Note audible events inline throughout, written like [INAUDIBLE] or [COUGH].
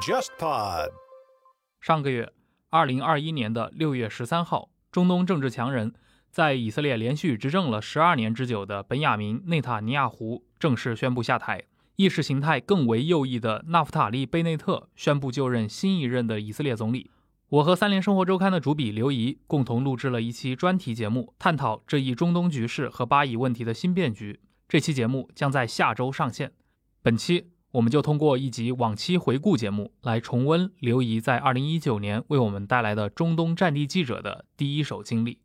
JustPod。上个月，二零二一年的六月十三号，中东政治强人，在以色列连续执政了十二年之久的本雅明内塔尼亚胡正式宣布下台，意识形态更为右翼的纳夫塔利贝内特宣布就任新一任的以色列总理。我和三联生活周刊的主笔刘怡共同录制了一期专题节目，探讨这一中东局势和巴以问题的新变局。这期节目将在下周上线。本期。我们就通过一集往期回顾节目来重温刘怡在二零一九年为我们带来的中东战地记者的第一手经历。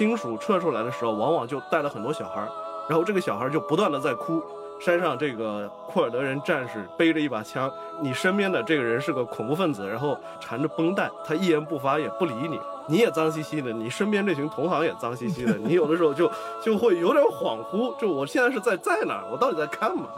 亲属撤出来的时候，往往就带了很多小孩儿，然后这个小孩就不断的在哭。山上这个库尔德人战士背着一把枪，你身边的这个人是个恐怖分子，然后缠着绷带，他一言不发也不理你，你也脏兮兮的，你身边这群同行也脏兮兮的，你有的时候就 [LAUGHS] 就会有点恍惚，就我现在是在在哪儿，我到底在干嘛？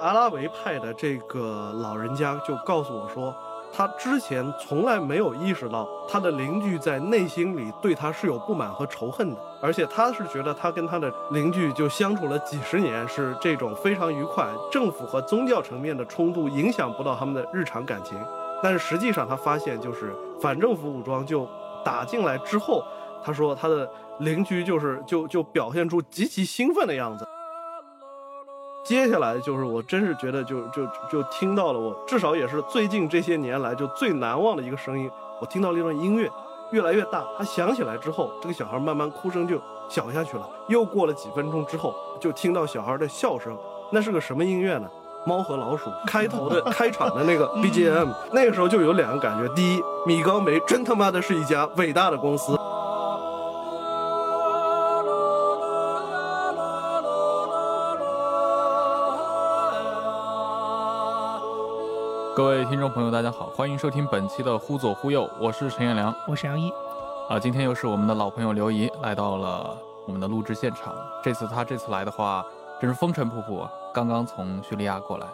阿拉维派的这个老人家就告诉我说。他之前从来没有意识到，他的邻居在内心里对他是有不满和仇恨的，而且他是觉得他跟他的邻居就相处了几十年，是这种非常愉快。政府和宗教层面的冲突影响不到他们的日常感情，但是实际上他发现，就是反政府武装就打进来之后，他说他的邻居就是就就表现出极其兴奋的样子。接下来就是我真是觉得就就就听到了我至少也是最近这些年来就最难忘的一个声音，我听到了一段音乐，越来越大，它响起来之后，这个小孩慢慢哭声就小下去了。又过了几分钟之后，就听到小孩的笑声，[LAUGHS] 那是个什么音乐呢？猫和老鼠开头的开场的那个 BGM，那个时候就有两个感觉：第一，米高梅真他妈的是一家伟大的公司。各位听众朋友，大家好，欢迎收听本期的《忽左忽右》，我是陈彦良，我是杨一。啊，今天又是我们的老朋友刘怡来到了我们的录制现场。这次他这次来的话，真是风尘仆仆，刚刚从叙利亚过来。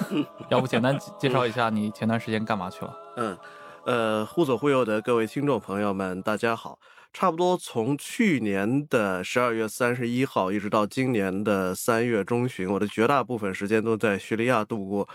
[LAUGHS] 要不简单介绍一下你前段时间干嘛去了？嗯，呃，忽左忽右的各位听众朋友们，大家好。差不多从去年的十二月三十一号一直到今年的三月中旬，我的绝大部分时间都在叙利亚度过。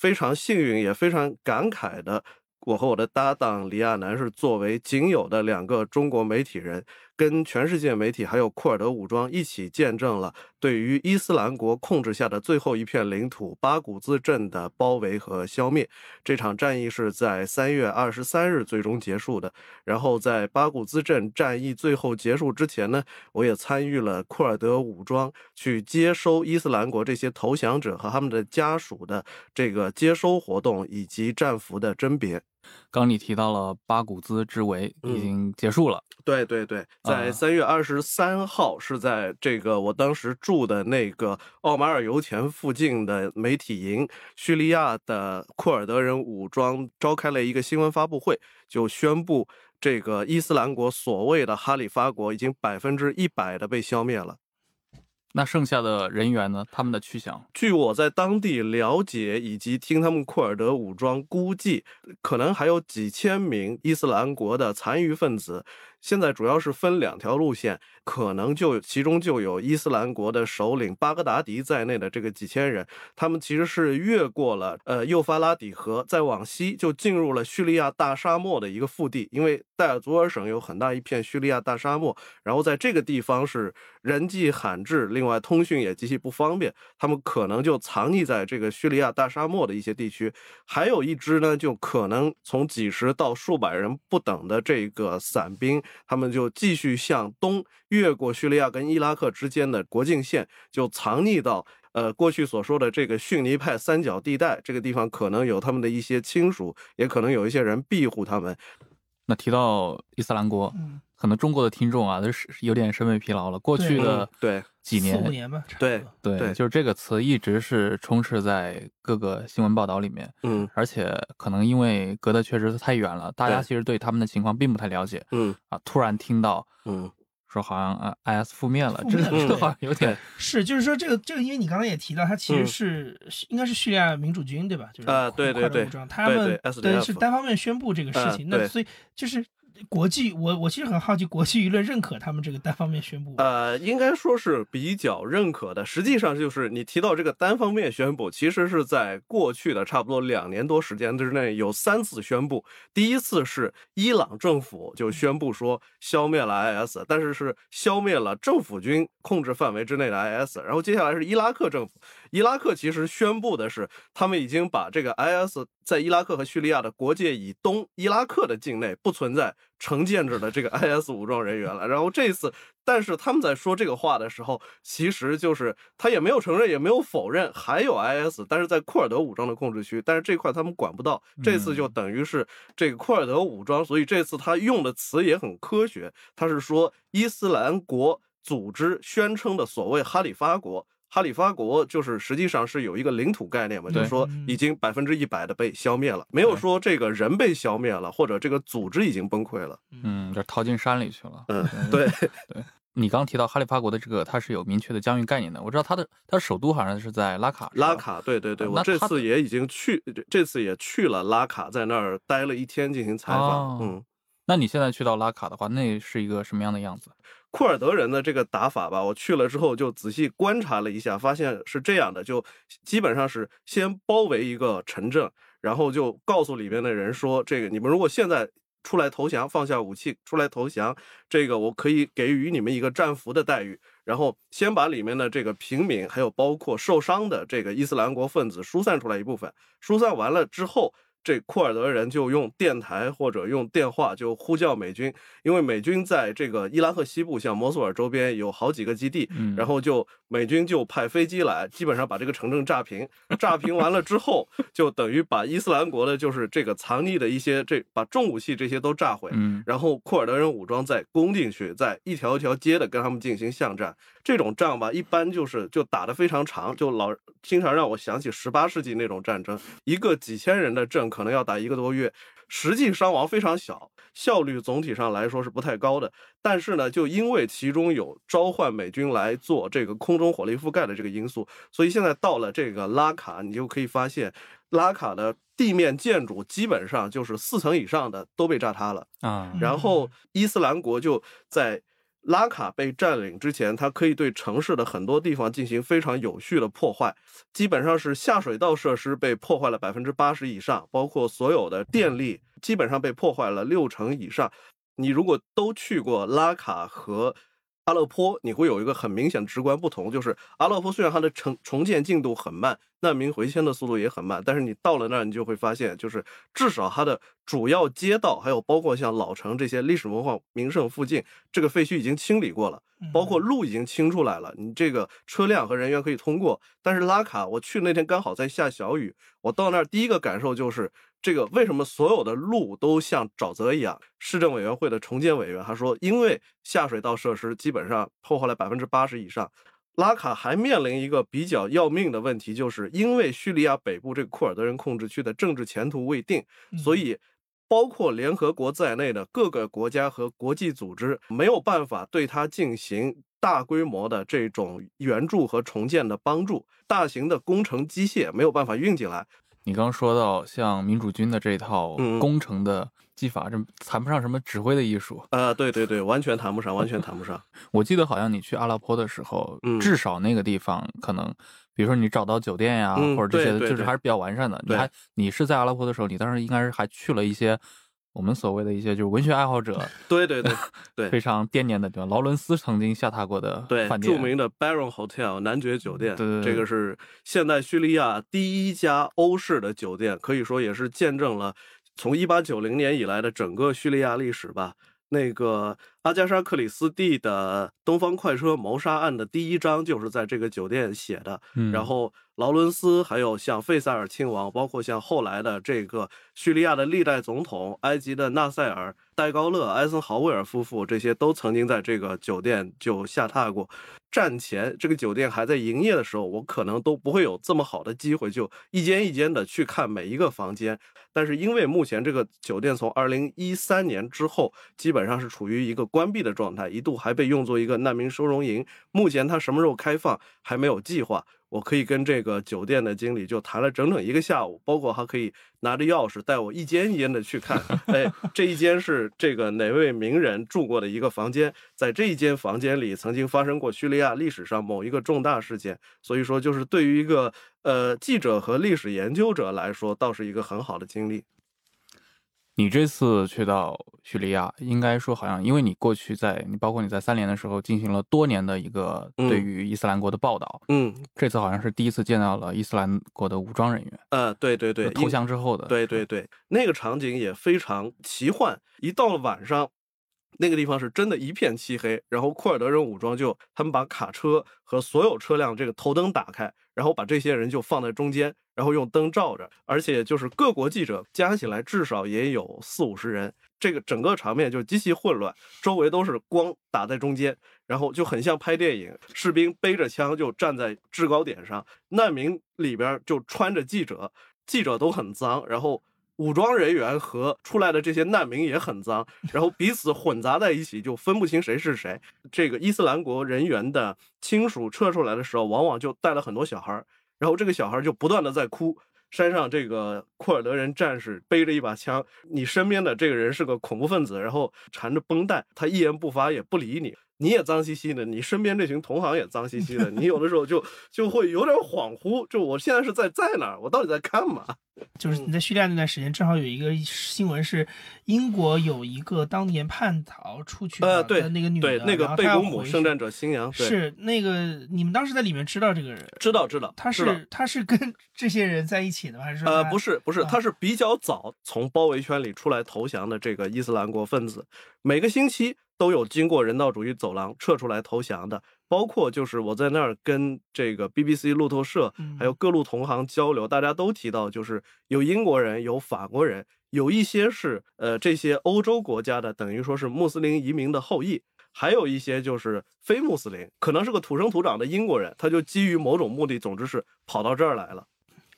非常幸运，也非常感慨的，我和我的搭档李亚男是作为仅有的两个中国媒体人。跟全世界媒体还有库尔德武装一起见证了对于伊斯兰国控制下的最后一片领土巴古兹镇的包围和消灭。这场战役是在三月二十三日最终结束的。然后在巴古兹镇战役最后结束之前呢，我也参与了库尔德武装去接收伊斯兰国这些投降者和他们的家属的这个接收活动以及战俘的甄别。刚你提到了巴古兹之围已经结束了，对对对，在三月二十三号是在这个我当时住的那个奥马尔油田附近的媒体营，叙利亚的库尔德人武装召开了一个新闻发布会，就宣布这个伊斯兰国所谓的哈里发国已经百分之一百的被消灭了。那剩下的人员呢？他们的去向？据我在当地了解，以及听他们库尔德武装估计，可能还有几千名伊斯兰国的残余分子。现在主要是分两条路线，可能就其中就有伊斯兰国的首领巴格达迪在内的这个几千人，他们其实是越过了呃幼发拉底河，再往西就进入了叙利亚大沙漠的一个腹地，因为戴尔祖尔省有很大一片叙利亚大沙漠，然后在这个地方是人迹罕至，另外通讯也极其不方便，他们可能就藏匿在这个叙利亚大沙漠的一些地区，还有一支呢，就可能从几十到数百人不等的这个散兵。他们就继续向东越过叙利亚跟伊拉克之间的国境线，就藏匿到呃过去所说的这个逊尼派三角地带。这个地方可能有他们的一些亲属，也可能有一些人庇护他们。那提到伊斯兰国，可能中国的听众啊，都是有点审美疲劳了。过去的对几年，四五年吧，对对，就是这个词一直是充斥在各个新闻报道里面。嗯，而且可能因为隔得确实是太远了，大家其实对他们的情况并不太了解。嗯啊，突然听到，嗯。说好像呃，IS 覆灭了，这这好像有点是，就是说这个这个，因为你刚才也提到，它其实是应该是叙利亚民主军对吧？就是啊，对对对，他们对是单方面宣布这个事情，那所以就是。国际，我我其实很好奇，国际舆论认可他们这个单方面宣布？呃，应该说是比较认可的。实际上，就是你提到这个单方面宣布，其实是在过去的差不多两年多时间之内有三次宣布。第一次是伊朗政府就宣布说消灭了 IS，但是是消灭了政府军控制范围之内的 IS。然后接下来是伊拉克政府，伊拉克其实宣布的是他们已经把这个 IS 在伊拉克和叙利亚的国界以东伊拉克的境内不存在。成建制的这个 IS 武装人员了，然后这次，但是他们在说这个话的时候，其实就是他也没有承认，也没有否认还有 IS，但是在库尔德武装的控制区，但是这块他们管不到，这次就等于是这个库尔德武装，所以这次他用的词也很科学，他是说伊斯兰国组织宣称的所谓哈里发国。哈里发国就是实际上是有一个领土概念嘛，就是说已经百分之一百的被消灭了，没有说这个人被消灭了，或者这个组织已经崩溃了。嗯，就逃进山里去了。嗯，[LAUGHS] 对对。你刚提到哈里发国的这个，它是有明确的疆域概念的。我知道它的它的首都好像是在拉卡。拉卡，对对对，我这次也已经去，这次也去了拉卡，在那儿待了一天进行采访。嗯，那你现在去到拉卡的话，那是一个什么样的样子？库尔德人的这个打法吧，我去了之后就仔细观察了一下，发现是这样的，就基本上是先包围一个城镇，然后就告诉里边的人说，这个你们如果现在出来投降，放下武器出来投降，这个我可以给予你们一个战俘的待遇，然后先把里面的这个平民，还有包括受伤的这个伊斯兰国分子疏散出来一部分，疏散完了之后。这库尔德人就用电台或者用电话就呼叫美军，因为美军在这个伊拉克西部，像摩苏尔周边有好几个基地，然后就美军就派飞机来，基本上把这个城镇炸平。炸平完了之后，就等于把伊斯兰国的就是这个藏匿的一些这把重武器这些都炸毁，然后库尔德人武装再攻进去，再一条一条街的跟他们进行巷战。这种仗吧，一般就是就打得非常长，就老经常让我想起十八世纪那种战争，一个几千人的阵可能要打一个多月，实际伤亡非常小，效率总体上来说是不太高的。但是呢，就因为其中有召唤美军来做这个空中火力覆盖的这个因素，所以现在到了这个拉卡，你就可以发现拉卡的地面建筑基本上就是四层以上的都被炸塌了啊。然后伊斯兰国就在。拉卡被占领之前，它可以对城市的很多地方进行非常有序的破坏，基本上是下水道设施被破坏了百分之八十以上，包括所有的电力基本上被破坏了六成以上。你如果都去过拉卡和。阿勒颇，你会有一个很明显直观不同，就是阿勒颇虽然它的重重建进度很慢，难民回迁的速度也很慢，但是你到了那儿，你就会发现，就是至少它的主要街道，还有包括像老城这些历史文化名胜附近，这个废墟已经清理过了，包括路已经清出来了，你这个车辆和人员可以通过。但是拉卡，我去那天刚好在下小雨，我到那儿第一个感受就是。这个为什么所有的路都像沼泽一样？市政委员会的重建委员他说，因为下水道设施基本上破坏了百分之八十以上。拉卡还面临一个比较要命的问题，就是因为叙利亚北部这个库尔德人控制区的政治前途未定，所以包括联合国在内的各个国家和国际组织没有办法对它进行大规模的这种援助和重建的帮助，大型的工程机械没有办法运进来。你刚说到像民主军的这套工程的技法，这谈不上什么指挥的艺术啊！对对对，完全谈不上，完全谈不上。[LAUGHS] 我记得好像你去阿拉坡的时候，至少那个地方可能，比如说你找到酒店呀，或者这些，就是还是比较完善的。你还你是在阿拉坡的时候，你当时应该是还去了一些。我们所谓的一些就是文学爱好者，[LAUGHS] 对对对对，非常惦念的地方，劳伦斯曾经下榻过的饭店，著名的 Baron Hotel 男爵酒店，对这个是现代叙利亚第一家欧式的酒店，可以说也是见证了从一八九零年以来的整个叙利亚历史吧。那个阿加莎·克里斯蒂的《东方快车谋杀案》的第一章就是在这个酒店写的。然后劳伦斯，还有像费萨尔亲王，包括像后来的这个叙利亚的历代总统、埃及的纳赛尔、戴高乐、艾森豪威尔夫妇这些都曾经在这个酒店就下榻过。战前这个酒店还在营业的时候，我可能都不会有这么好的机会，就一间一间的去看每一个房间。但是因为目前这个酒店从二零一三年之后基本上是处于一个关闭的状态，一度还被用作一个难民收容营。目前它什么时候开放还没有计划。我可以跟这个酒店的经理就谈了整整一个下午，包括还可以拿着钥匙带我一间一间的去看。哎，这一间是这个哪位名人住过的一个房间，在这一间房间里曾经发生过叙利亚历史上某一个重大事件。所以说，就是对于一个呃记者和历史研究者来说，倒是一个很好的经历。你这次去到叙利亚，应该说好像，因为你过去在你包括你在三联的时候进行了多年的一个对于伊斯兰国的报道，嗯，这次好像是第一次见到了伊斯兰国的武装人员，呃，对对对，投降之后的，对对对，那个场景也非常奇幻，一到了晚上。那个地方是真的一片漆黑，然后库尔德人武装就他们把卡车和所有车辆这个头灯打开，然后把这些人就放在中间，然后用灯照着，而且就是各国记者加起来至少也有四五十人，这个整个场面就极其混乱，周围都是光打在中间，然后就很像拍电影，士兵背着枪就站在制高点上，难民里边就穿着记者，记者都很脏，然后。武装人员和出来的这些难民也很脏，然后彼此混杂在一起，就分不清谁是谁。这个伊斯兰国人员的亲属撤出来的时候，往往就带了很多小孩，然后这个小孩就不断的在哭。山上这个库尔德人战士背着一把枪，你身边的这个人是个恐怖分子，然后缠着绷带，他一言不发也不理你。你也脏兮兮的，你身边这群同行也脏兮兮的，你有的时候就就会有点恍惚，就我现在是在在哪儿，我到底在干嘛？[LAUGHS] 就是你在叙利亚那段时间，正好有一个新闻是，英国有一个当年叛逃出去的那个女的，那个贝古姆圣战者新娘，是那个你们当时在里面知道这个人？知道知道，他是他是跟 [LAUGHS] 这些人在一起的吗还是？呃，不是不是，他是比较早从包围圈里出来投降的这个伊斯兰国分子，每个星期。都有经过人道主义走廊撤出来投降的，包括就是我在那儿跟这个 BBC 路透社还有各路同行交流，大家都提到，就是有英国人，有法国人，有一些是呃这些欧洲国家的，等于说是穆斯林移民的后裔，还有一些就是非穆斯林，可能是个土生土长的英国人，他就基于某种目的，总之是跑到这儿来了，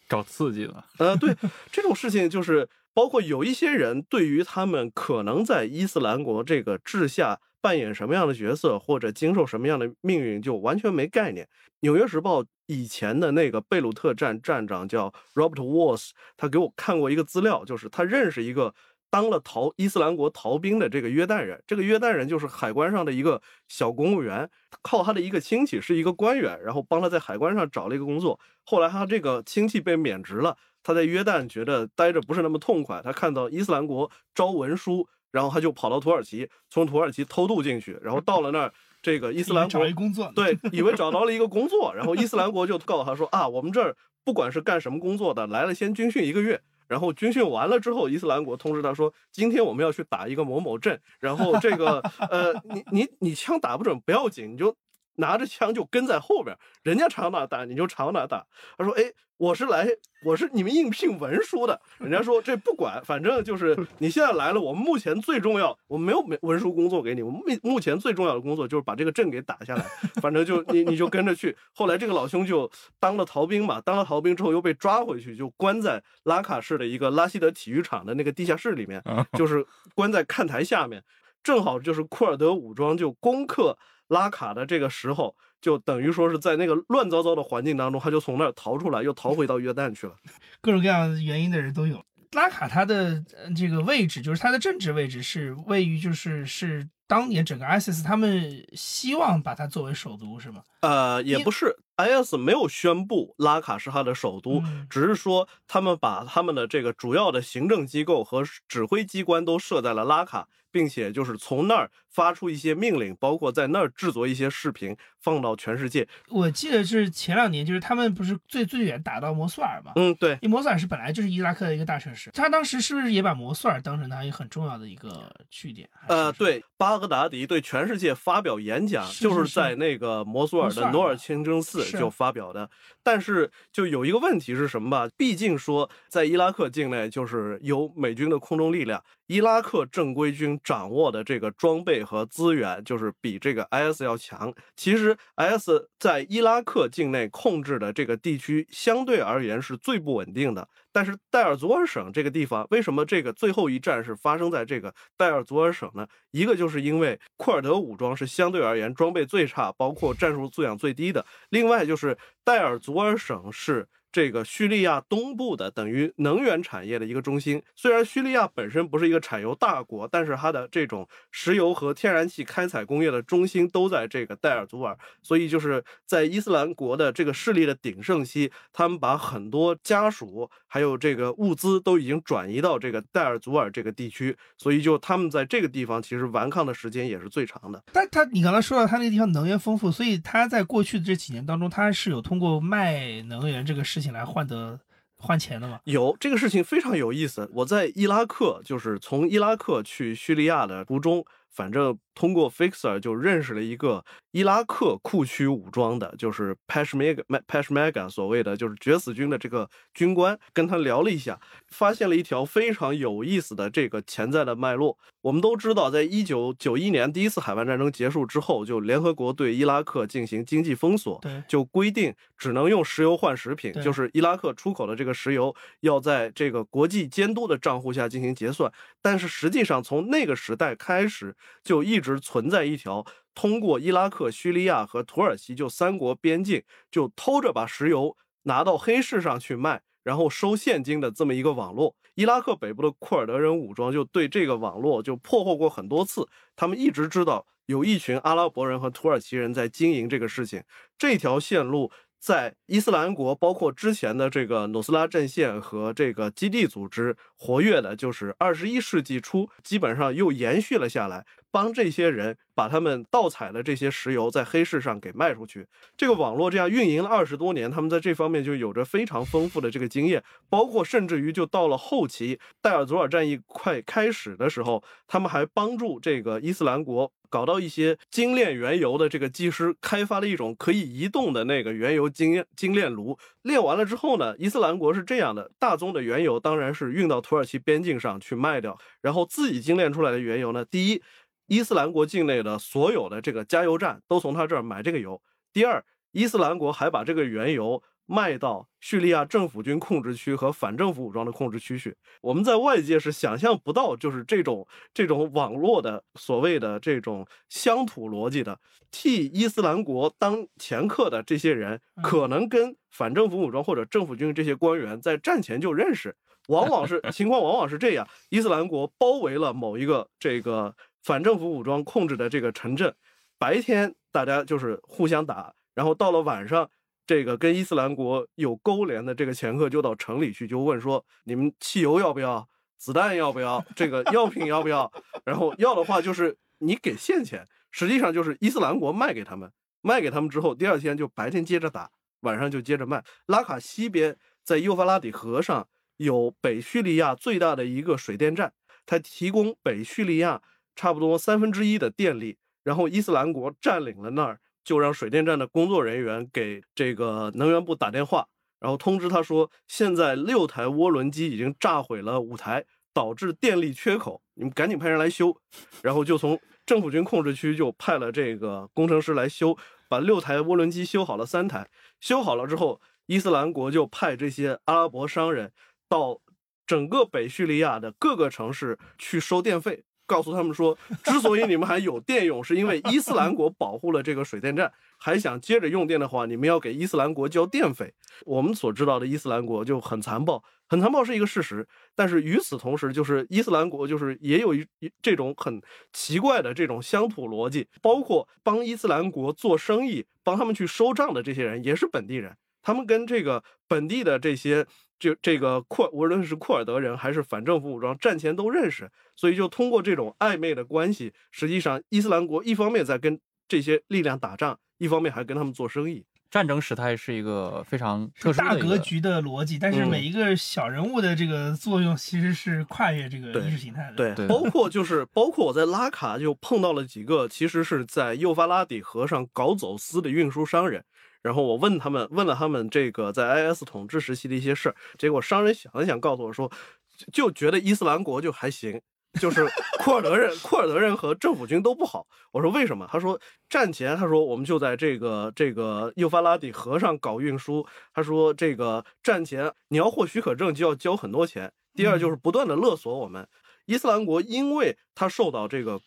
找刺激了。呃，对，这种事情就是。包括有一些人对于他们可能在伊斯兰国这个治下扮演什么样的角色，或者经受什么样的命运，就完全没概念。《纽约时报》以前的那个贝鲁特站站长叫 Robert Walls，他给我看过一个资料，就是他认识一个当了逃伊斯兰国逃兵的这个约旦人。这个约旦人就是海关上的一个小公务员，靠他的一个亲戚是一个官员，然后帮他在海关上找了一个工作。后来他这个亲戚被免职了。他在约旦觉得待着不是那么痛快，他看到伊斯兰国招文书，然后他就跑到土耳其，从土耳其偷渡进去，然后到了那儿，这个 [LAUGHS] 伊斯兰国找一工作，对，以为找到了一个工作，然后伊斯兰国就告诉他说啊，我们这儿不管是干什么工作的，来了先军训一个月，然后军训完了之后，伊斯兰国通知他说，今天我们要去打一个某某镇，然后这个呃，你你你枪打不准不要紧，你就。拿着枪就跟在后边，人家朝哪打你就朝哪打。他说：“哎，我是来，我是你们应聘文书的。”人家说：“这不管，反正就是 [LAUGHS] 你现在来了。我们目前最重要，我们没有文文书工作给你。我们目目前最重要的工作就是把这个镇给打下来。反正就你你就跟着去。后来这个老兄就当了逃兵嘛，当了逃兵之后又被抓回去，就关在拉卡市的一个拉希德体育场的那个地下室里面，就是关在看台下面。正好就是库尔德武装就攻克。”拉卡的这个时候，就等于说是在那个乱糟糟的环境当中，他就从那儿逃出来，又逃回到约旦去了。[LAUGHS] 各种各样原因的人都有。拉卡他的这个位置，就是他的政治位置是位于，就是是当年整个 ISIS 他们希望把它作为首都，是吗？呃，也不是，IS 没有宣布拉卡是他的首都，只是说他们把他们的这个主要的行政机构和指挥机关都设在了拉卡。并且就是从那儿发出一些命令，包括在那儿制作一些视频放到全世界。我记得是前两年，就是他们不是最最远打到摩苏尔嘛？嗯，对。因为摩苏尔是本来就是伊拉克的一个大城市，他当时是不是也把摩苏尔当成他一个很重要的一个据点？呃，对，巴巴格达迪对全世界发表演讲，就是在那个摩苏尔的努尔清真寺就发表的。但是就有一个问题是什么吧？毕竟说在伊拉克境内就是有美军的空中力量，伊拉克正规军掌握的这个装备和资源就是比这个 IS 要强。其实 IS 在伊拉克境内控制的这个地区相对而言是最不稳定的。但是戴尔祖尔省这个地方，为什么这个最后一战是发生在这个戴尔祖尔省呢？一个就是因为库尔德武装是相对而言装备最差，包括战术素养最低的。另外就是戴尔祖尔省是。这个叙利亚东部的等于能源产业的一个中心，虽然叙利亚本身不是一个产油大国，但是它的这种石油和天然气开采工业的中心都在这个戴尔祖尔，所以就是在伊斯兰国的这个势力的鼎盛期，他们把很多家属还有这个物资都已经转移到这个戴尔祖尔这个地区，所以就他们在这个地方其实顽抗的时间也是最长的。但他你刚才说到他那个地方能源丰富，所以他在过去的这几年当中，他是有通过卖能源这个事。来换得换钱的吗？有这个事情非常有意思。我在伊拉克，就是从伊拉克去叙利亚的途中，反正通过 Fixer 就认识了一个伊拉克库区武装的，就是 Peshmerga Peshmerga 所谓的就是决死军的这个军官，跟他聊了一下，发现了一条非常有意思的这个潜在的脉络。我们都知道，在一九九一年第一次海湾战争结束之后，就联合国对伊拉克进行经济封锁，就规定只能用石油换食品，就是伊拉克出口的这个石油要在这个国际监督的账户下进行结算。但是实际上，从那个时代开始，就一直存在一条通过伊拉克、叙利亚和土耳其就三国边境，就偷着把石油拿到黑市上去卖。然后收现金的这么一个网络，伊拉克北部的库尔德人武装就对这个网络就破获过很多次，他们一直知道有一群阿拉伯人和土耳其人在经营这个事情，这条线路。在伊斯兰国，包括之前的这个努斯拉阵线和这个基地组织活跃的，就是二十一世纪初，基本上又延续了下来，帮这些人把他们盗采的这些石油在黑市上给卖出去。这个网络这样运营了二十多年，他们在这方面就有着非常丰富的这个经验，包括甚至于就到了后期戴尔佐尔战役快开始的时候，他们还帮助这个伊斯兰国。搞到一些精炼原油的这个技师开发了一种可以移动的那个原油精精炼炉，炼完了之后呢，伊斯兰国是这样的：大宗的原油当然是运到土耳其边境上去卖掉，然后自己精炼出来的原油呢，第一，伊斯兰国境内的所有的这个加油站都从他这儿买这个油；第二，伊斯兰国还把这个原油。卖到叙利亚政府军控制区和反政府武装的控制区去。我们在外界是想象不到，就是这种这种网络的所谓的这种乡土逻辑的，替伊斯兰国当掮客的这些人，可能跟反政府武装或者政府军这些官员在战前就认识，往往是 [LAUGHS] 情况往往是这样：伊斯兰国包围了某一个这个反政府武装控制的这个城镇，白天大家就是互相打，然后到了晚上。这个跟伊斯兰国有勾连的这个掮客就到城里去，就问说：“你们汽油要不要？子弹要不要？这个药品要不要？”然后要的话就是你给现钱，实际上就是伊斯兰国卖给他们，卖给他们之后，第二天就白天接着打，晚上就接着卖。拉卡西边在幼发拉底河上有北叙利亚最大的一个水电站，它提供北叙利亚差不多三分之一的电力，然后伊斯兰国占领了那儿。就让水电站的工作人员给这个能源部打电话，然后通知他说，现在六台涡轮机已经炸毁了五台，导致电力缺口，你们赶紧派人来修。[LAUGHS] 然后就从政府军控制区就派了这个工程师来修，把六台涡轮机修好了三台。修好了之后，伊斯兰国就派这些阿拉伯商人到整个北叙利亚的各个城市去收电费。告诉他们说，之所以你们还有电用，是因为伊斯兰国保护了这个水电站，还想接着用电的话，你们要给伊斯兰国交电费。我们所知道的伊斯兰国就很残暴，很残暴是一个事实。但是与此同时，就是伊斯兰国就是也有一这种很奇怪的这种乡土逻辑，包括帮伊斯兰国做生意、帮他们去收账的这些人也是本地人，他们跟这个本地的这些。就这个库，无论是库尔德人还是反政府武装，战前都认识，所以就通过这种暧昧的关系，实际上伊斯兰国一方面在跟这些力量打仗，一方面还跟他们做生意。战争时态是一个非常特殊的大格局的逻辑，但是嗯每一个小人物的这个作用其实是跨越这个意识形态的。对，对包括就是包括我在拉卡就碰到了几个，其实是在幼发拉底河上搞走私的运输商人。然后我问他们，问了他们这个在 IS 统治时期的一些事儿，结果商人想了想，告诉我说，就觉得伊斯兰国就还行，就是库尔德人、[LAUGHS] 库尔德人和政府军都不好。我说为什么？他说战前，他说我们就在这个这个幼发拉底河上搞运输。他说这个战前你要获许可证就要交很多钱。第二就是不断的勒索我们。伊斯兰国因为它受到这个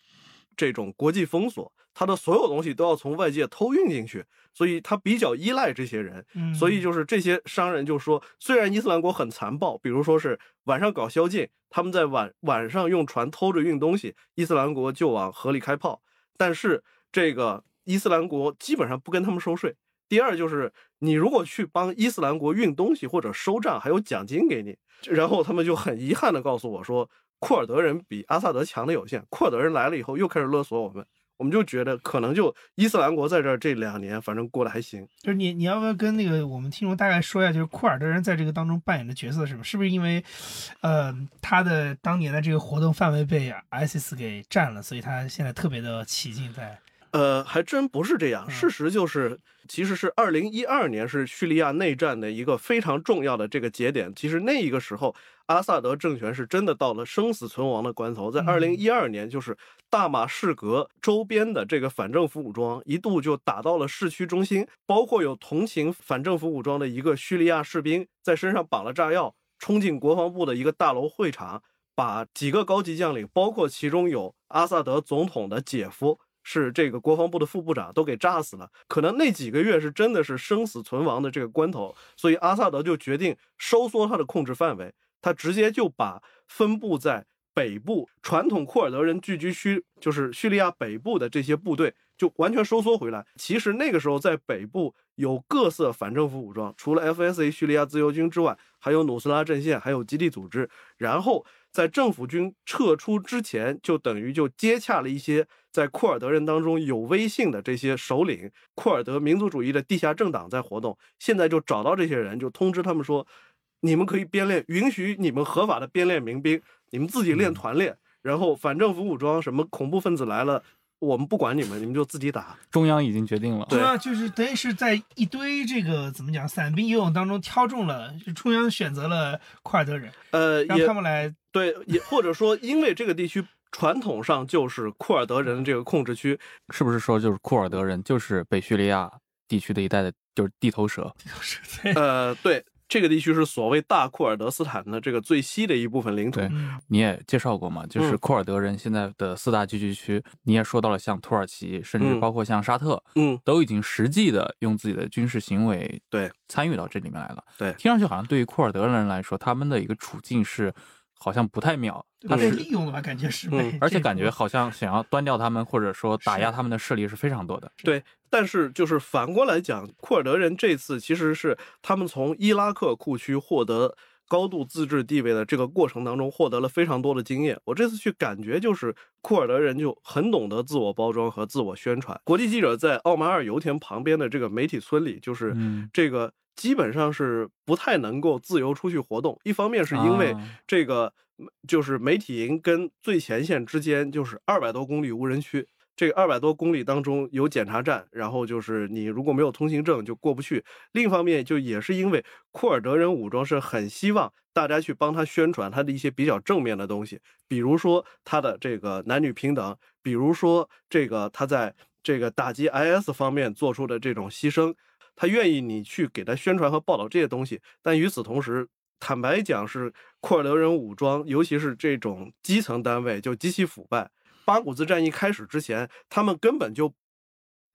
这种国际封锁，它的所有东西都要从外界偷运进去，所以他比较依赖这些人。嗯，所以就是这些商人就说，虽然伊斯兰国很残暴，比如说是晚上搞宵禁，他们在晚晚上用船偷着运东西，伊斯兰国就往河里开炮，但是这个伊斯兰国基本上不跟他们收税。第二就是你如果去帮伊斯兰国运东西或者收账，还有奖金给你。然后他们就很遗憾的告诉我说，库尔德人比阿萨德强的有限。库尔德人来了以后又开始勒索我们，我们就觉得可能就伊斯兰国在这儿这两年反正过得还行。就是你你要不要跟那个我们听众大概说一下，就是库尔德人在这个当中扮演的角色是什么？是不是因为，呃，他的当年的这个活动范围被 ISIS 给占了，所以他现在特别的起劲在？呃，还真不是这样。嗯事实就是，其实是二零一二年是叙利亚内战的一个非常重要的这个节点。其实那一个时候，阿萨德政权是真的到了生死存亡的关头。在嗯二零一二年，就是大马士革周边的这个反政府武装一度就打到了市区中心，包括有同情反政府武装的一个叙利亚士兵在身上绑了炸药，冲进国防部的一个大楼会场，把几个高级将领，包括其中有阿萨德总统的姐夫。是这个国防部的副部长都给炸死了，可能那几个月是真的是生死存亡的这个关头，所以阿萨德就决定收缩他的控制范围，他直接就把分布在北部传统库尔德人聚居区，就是叙利亚北部的这些部队就完全收缩回来。其实那个时候在北部有各色反政府武装，除了 FSA 叙利亚自由军之外，还有努斯拉阵线，还有基地组织，然后。在政府军撤出之前，就等于就接洽了一些在库尔德人当中有威信的这些首领，库尔德民族主义的地下政党在活动。现在就找到这些人，就通知他们说，你们可以编练，允许你们合法的编练民兵，你们自己练团练。然后反政府武装什么恐怖分子来了，我们不管你们，你们就自己打。中央已经决定了，对啊，就是等于是在一堆这个怎么讲散兵游勇当中挑中了，就中央选择了库尔德人，呃，让他们来对，也或者说，因为这个地区传统上就是库尔德人这个控制区，[LAUGHS] 是不是说就是库尔德人就是北叙利亚地区的一带的，就是地头蛇？对，呃，对，这个地区是所谓大库尔德斯坦的这个最西的一部分领土。你也介绍过嘛，就是嗯库尔德人现在的四大聚居区，你也说到了，像土耳其，甚至嗯包括像沙特，嗯，都已经实际的用自己的军事行为对参与到这里面来了。对听上去好像对于库尔德人来说，他们的一个处境是好像不太妙，他被利用了吧？感觉是 [LAUGHS] 而且感觉好像想要端掉他们，或者说打压他们的势力是非常多的。对。但是就是反过来讲，库尔德人这次其实是他们从伊拉克库区获得高度自治地位的这个过程当中获得了非常多的经验。我这次去感觉就是库尔德人就很懂得自我包装和自我宣传。国际记者在奥马尔油田旁边的这个媒体村里，就是嗯这个基本上是不太能够自由出去活动。一方面是因为啊这个就是媒体营跟最前线之间就是二百多公里无人区。这个二百多公里当中有检查站，然后就是你如果没有通行证就过不去。另一方面，就也是因为库尔德人武装是很希望大家去帮他宣传他的一些比较正面的东西，比如说他的这个男女平等，比如说这个他在这个打击 IS 方面做出的这种牺牲，他愿意你去给他宣传和报道这些东西。但与此同时，坦白讲是库尔德人武装，尤其是这种基层单位就极其腐败。八股子战役开始之前，他们根本就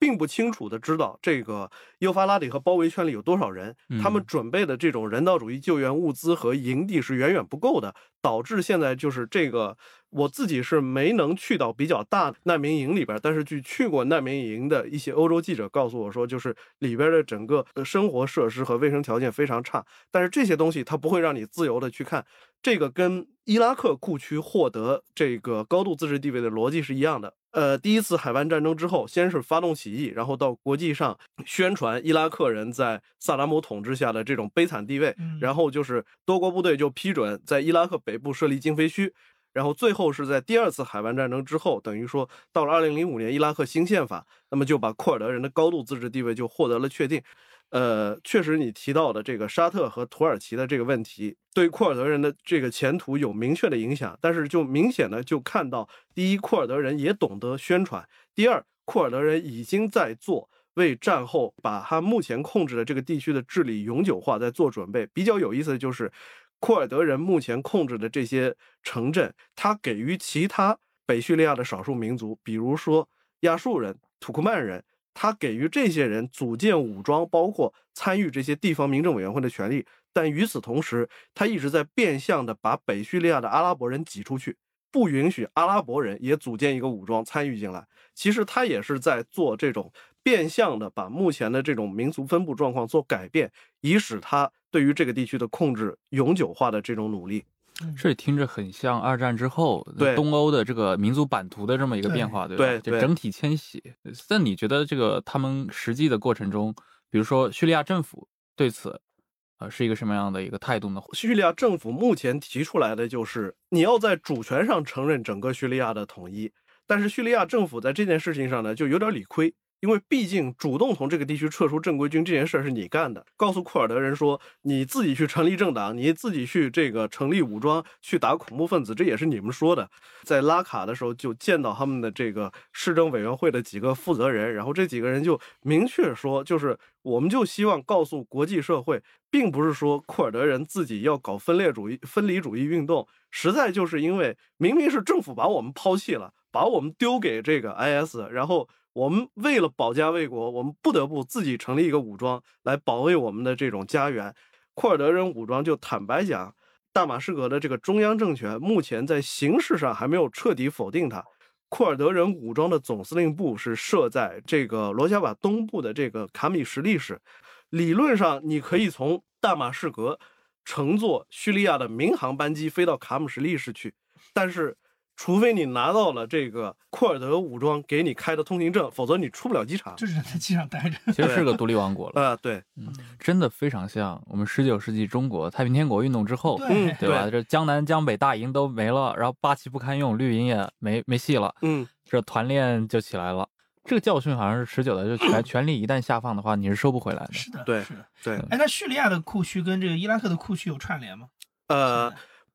并不清楚的知道这个幼发拉底和包围圈里有多少人，他们嗯准备的这种人道主义救援物资和营地是远远不够的，导致现在就是这个我自己是没能去到比较大难民营里边，但是据去过难民营的一些欧洲记者告诉我说，就是里边的整个呃生活设施和卫生条件非常差，但是这些东西它不会让你自由的去看，这个跟伊拉克库区获得这个高度自治地位的逻辑是一样的。呃，第一次海湾战争之后，先是发动起义，然后到国际上宣传伊拉克人在萨达姆统治下的这种悲惨地位，然后就是多国部队就批准在伊拉克北部设立禁飞区，然后最后是在第二次海湾战争之后，等于说到了二零零五年伊拉克新宪法，那么就把库尔德人的高度自治地位就获得了确定。呃，确实，你提到的这个沙特和土耳其的这个问题，对库尔德人的这个前途有明确的影响。但是，就明显的就看到，第一，库尔德人也懂得宣传；第二，库尔德人已经在做为战后把他目前控制的这个地区的治理永久化在做准备。比较有意思的就是，库尔德人目前控制的这些城镇，他给予其他北叙利亚的少数民族，比如说亚述人、土库曼人。他给予这些人组建武装，包括参与这些地方民政委员会的权利，但与此同时，他一直在变相的把北叙利亚的阿拉伯人挤出去，不允许阿拉伯人也组建一个武装参与进来。其实他也是在做这种变相的把目前的这种民族分布状况做改变，以使他对于这个地区的控制永久化的这种努力。这听着很像二战之后对东欧的这个民族版图的这么一个变化，对吧？对，就整体迁徙。那你觉得这个他们实际的过程中，比如说叙利亚政府对此，呃，是一个什么样的一个态度呢？叙利亚政府目前提出来的就是，你要在主权上承认整个叙利亚的统一，但是叙利亚政府在这件事情上呢，就有点理亏。因为毕竟主动从这个地区撤出正规军这件事儿是你干的，告诉库尔德人说你自己去成立政党，你自己去这个成立武装去打恐怖分子，这也是你们说的。在拉卡的时候就见到他们的这个市政委员会的几个负责人，然后这几个人就明确说，就是我们就希望告诉国际社会，并不是说库尔德人自己要搞分裂主义、分离主义运动，实在就是因为明明是政府把我们抛弃了，把我们丢给这个 IS，然后。我们为了保家卫国，我们不得不自己成立一个武装来保卫我们的这种家园。库尔德人武装就坦白讲，大马士革的这个中央政权目前在形式上还没有彻底否定它。库尔德人武装的总司令部是设在这个罗加瓦东部的这个卡米什利市，理论上你可以从大马士革乘坐叙利亚的民航班机飞到卡姆什利市去，但是。除非你拿到了这个库尔德武装给你开的通行证，否则你出不了机场。就是在机场待着，其实是个独立王国了。啊，对，嗯，真的非常像我们十九世纪中国太平天国运动之后，对对吧？这江南江北大营都没了，然后八旗不堪用，绿营也没没戏了，嗯，这团练就起来了。这个教训好像是持久的，就权权力一旦下放的话，你是收不回来的。是的，对，是的，对。哎，那叙利亚的库区跟这个伊拉克的库区有串联吗？呃，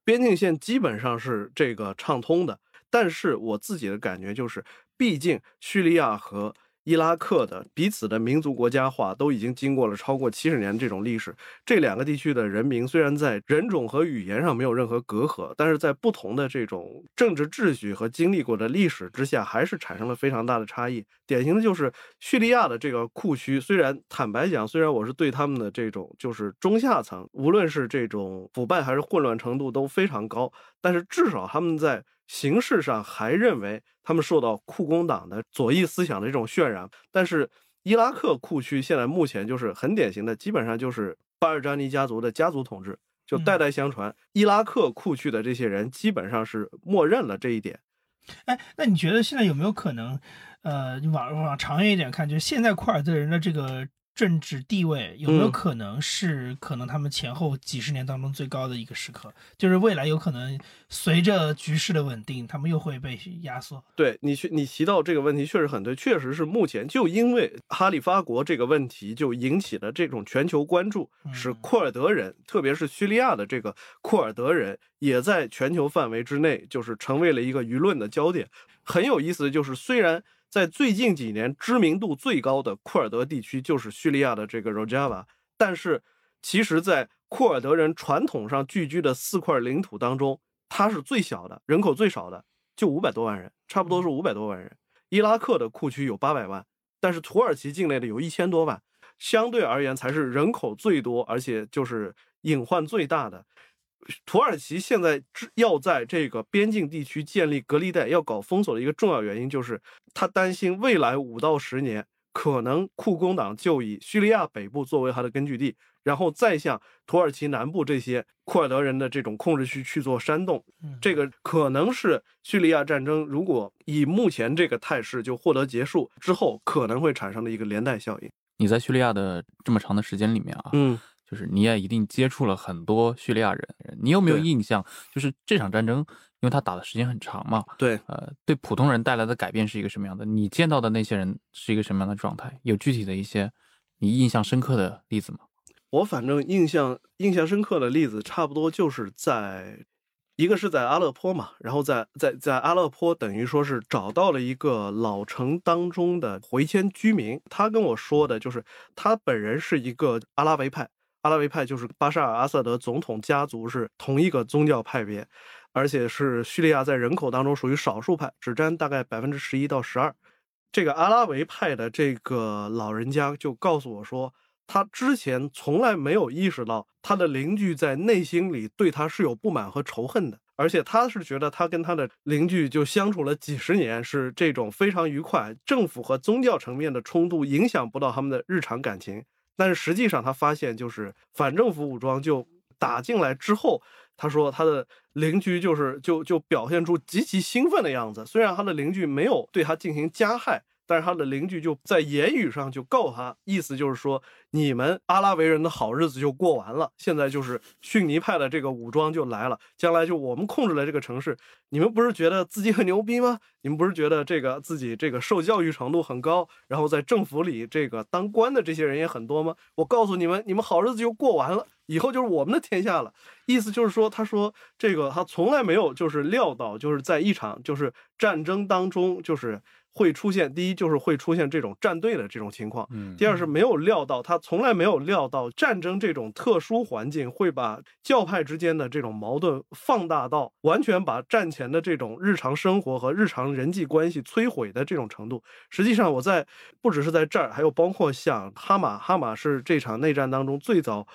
边境线基本上是这个畅通的。但是我自己的感觉就是，毕竟叙利亚和伊拉克的彼此的民族国家化都已经经过了超过七十年这种历史。这两个地区的人民虽然在人种和语言上没有任何隔阂，但是在不同的这种政治秩序和经历过的历史之下，还是产生了非常大的差异。典型的就是叙利亚的这个库区，虽然坦白讲，虽然我是对他们的这种就是中下层，无论是这种腐败还是混乱程度都非常高，但是至少他们在。形式上还认为他们受到库工党的左翼思想的这种渲染，但是伊拉克库区现在目前就是很典型的，基本上就是巴尔扎尼家族的家族统治，就代代相传。伊拉克库区的这些人基本上是默认了这一点。哎，那你觉得现在有没有可能，呃，往往长远一点看，就是现在库尔德人的这个？政治地位有没有可能是可能他们前后几十年当中最高的一个时刻？就是未来有可能随着局势的稳定，他们又会被压缩。对你去，你提到这个问题确实很对，确实是目前就因为哈里发国这个问题就引起了这种全球关注，使库尔德人，特别是叙利亚的这个库尔德人，也在全球范围之内就是成为了一个舆论的焦点。很有意思的就是，虽然。在最近几年，知名度最高的库尔德地区就是叙利亚的这个 Rojava，但是其实，在库尔德人传统上聚居的四块领土当中，它是最小的，人口最少的，就五百多万人，差不多是五百多万人。伊拉克的库区有八百万，但是土耳其境内的有一千多万，相对而言才是人口最多，而且就是隐患最大的。土耳其现在要在这个边境地区建立隔离带，要搞封锁的一个重要原因，就是他担心未来五到十年可能库工党就以叙利亚北部作为它的根据地，然后再向土耳其南部这些库尔德人的这种控制区去做煽动。这个可能是叙利亚战争如果以目前这个态势就获得结束之后，可能会产生的一个连带效应。你在叙利亚的这么长的时间里面啊，嗯，就是你也一定接触了很多叙利亚人，你有没有印象？就是这场战争，因为他打的时间很长嘛，对，呃，对普通人带来的改变是一个什么样的？你见到的那些人是一个什么样的状态？有具体的一些你印象深刻的例子吗？我反正印象印象深刻的例子，差不多就是在一个是在阿勒颇嘛，然后在在在阿勒颇等于说是找到了一个老城当中的回迁居民，他跟我说的就是他本人是一个阿拉维派，阿拉维派就是巴沙尔阿萨德总统家族是同一个宗教派别，而且是叙利亚在人口当中属于少数派，只占大概百分之十一到十二。这个阿拉维派的这个老人家就告诉我说，他之前从来没有意识到他的邻居在内心里对他是有不满和仇恨的，而且他是觉得他跟他的邻居就相处了几十年，是这种非常愉快，政府和宗教层面的冲突影响不到他们的日常感情。但是实际上他发现，就是反政府武装就打进来之后，他说他的邻居就是就就表现出极其兴奋的样子，虽然他的邻居没有对他进行加害。但是他的邻居就在言语上就告他，意思就是说，你们阿拉维人的好日子就过完了，现在就是逊尼派的这个武装就来了，将来就我们控制了这个城市，你们不是觉得自己很牛逼吗？你们不是觉得这个自己这个受教育程度很高，然后在政府里这个当官的这些人也很多吗？我告诉你们，你们好日子就过完了，以后就是我们的天下了。意思就是说，他说这个他从来没有就是料到，就是在一场就是战争当中，就是。会出现第一就是会出现这种站队的这种情况，嗯第二是没有料到他从来没有料到战争这种特殊环境会把教派之间的这种矛盾放大到完全把战前的这种日常生活和日常人际关系摧毁的这种程度。实际上，我在不只是在这儿，还有包括像哈马，哈马是这场内战当中最早。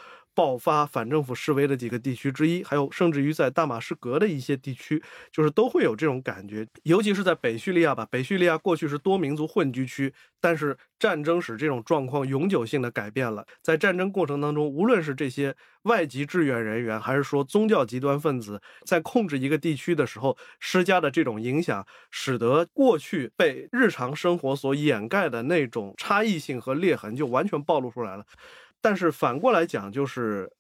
爆发反政府示威的几个地区之一，还有甚至于在大马士革的一些地区，就是都会有这种感觉，尤其是在北叙利亚吧。北叙利亚过去是多民族混居区，但是战争使这种状况永久性的改变了。在战争过程当中，无论是这些外籍志愿人员，还是说宗教极端分子，在控制一个地区的时候施加的这种影响，使得过去被日常生活所掩盖的那种差异性和裂痕就完全暴露出来了。但是反过来讲，就是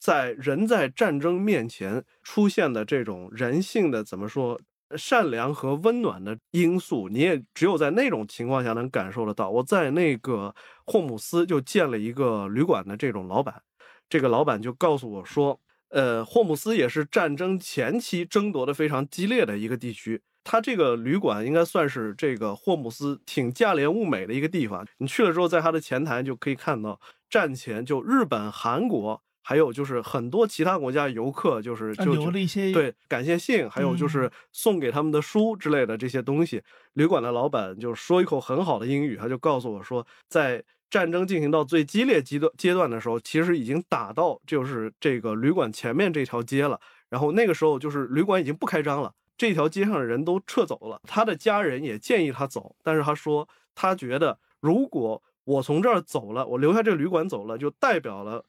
在人在战争面前出现的这种人性的怎么说善良和温暖的因素，你也只有在那种情况下能感受得到。我在那个霍姆斯就见了一个旅馆的这种老板，这个老板就告诉我说，呃，霍姆斯也是战争前期争夺的非常激烈的一个地区。他这个旅馆应该算是这个霍姆斯挺价廉物美的一个地方。你去了之后，在他的前台就可以看到。战前就日本、韩国，还有就是很多其他国家游客，就是就留了一些对感谢信，还有就是送给他们的书之类的这些东西。旅馆的老板就说一口很好的英语，他就告诉我说，在战争进行到最激烈阶段阶段的时候，其实已经打到就是这个旅馆前面这条街了。然后那个时候就是旅馆已经不开张了，这条街上的人都撤走了。他的家人也建议他走，但是他说他觉得如果。我从这儿走了，我留下这个旅馆走了，就代表了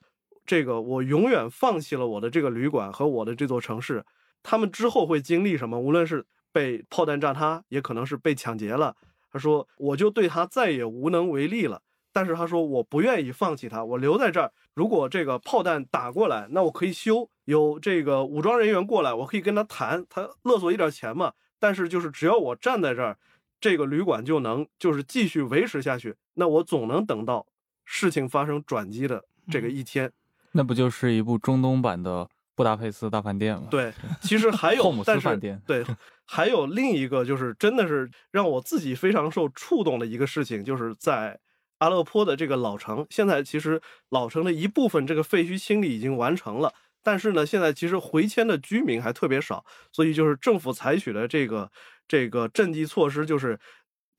这个我永远放弃了我的这个旅馆和我的这座城市。他们之后会经历什么？无论是被炮弹炸塌，也可能是被抢劫了。他说，我就对他再也无能为力了。但是他说，我不愿意放弃他，我留在这儿。如果这个炮弹打过来，那我可以修，有这个武装人员过来，我可以跟他谈，他勒索一点钱嘛。但是就是只要我站在这儿。这个旅馆就能就是继续维持下去，那我总能等到事情发生转机的这个一天。那不就是一部中东版的《布达佩斯大饭店》吗？对，其实还有但是饭店。对，还有另一个就是真的是让我自己非常受触动的一个事情，就是在阿勒颇的这个老城，现在其实老城的一部分这个废墟清理已经完成了。但是呢，现在其实回迁的居民还特别少，所以就是政府采取的这个这个赈济措施，就是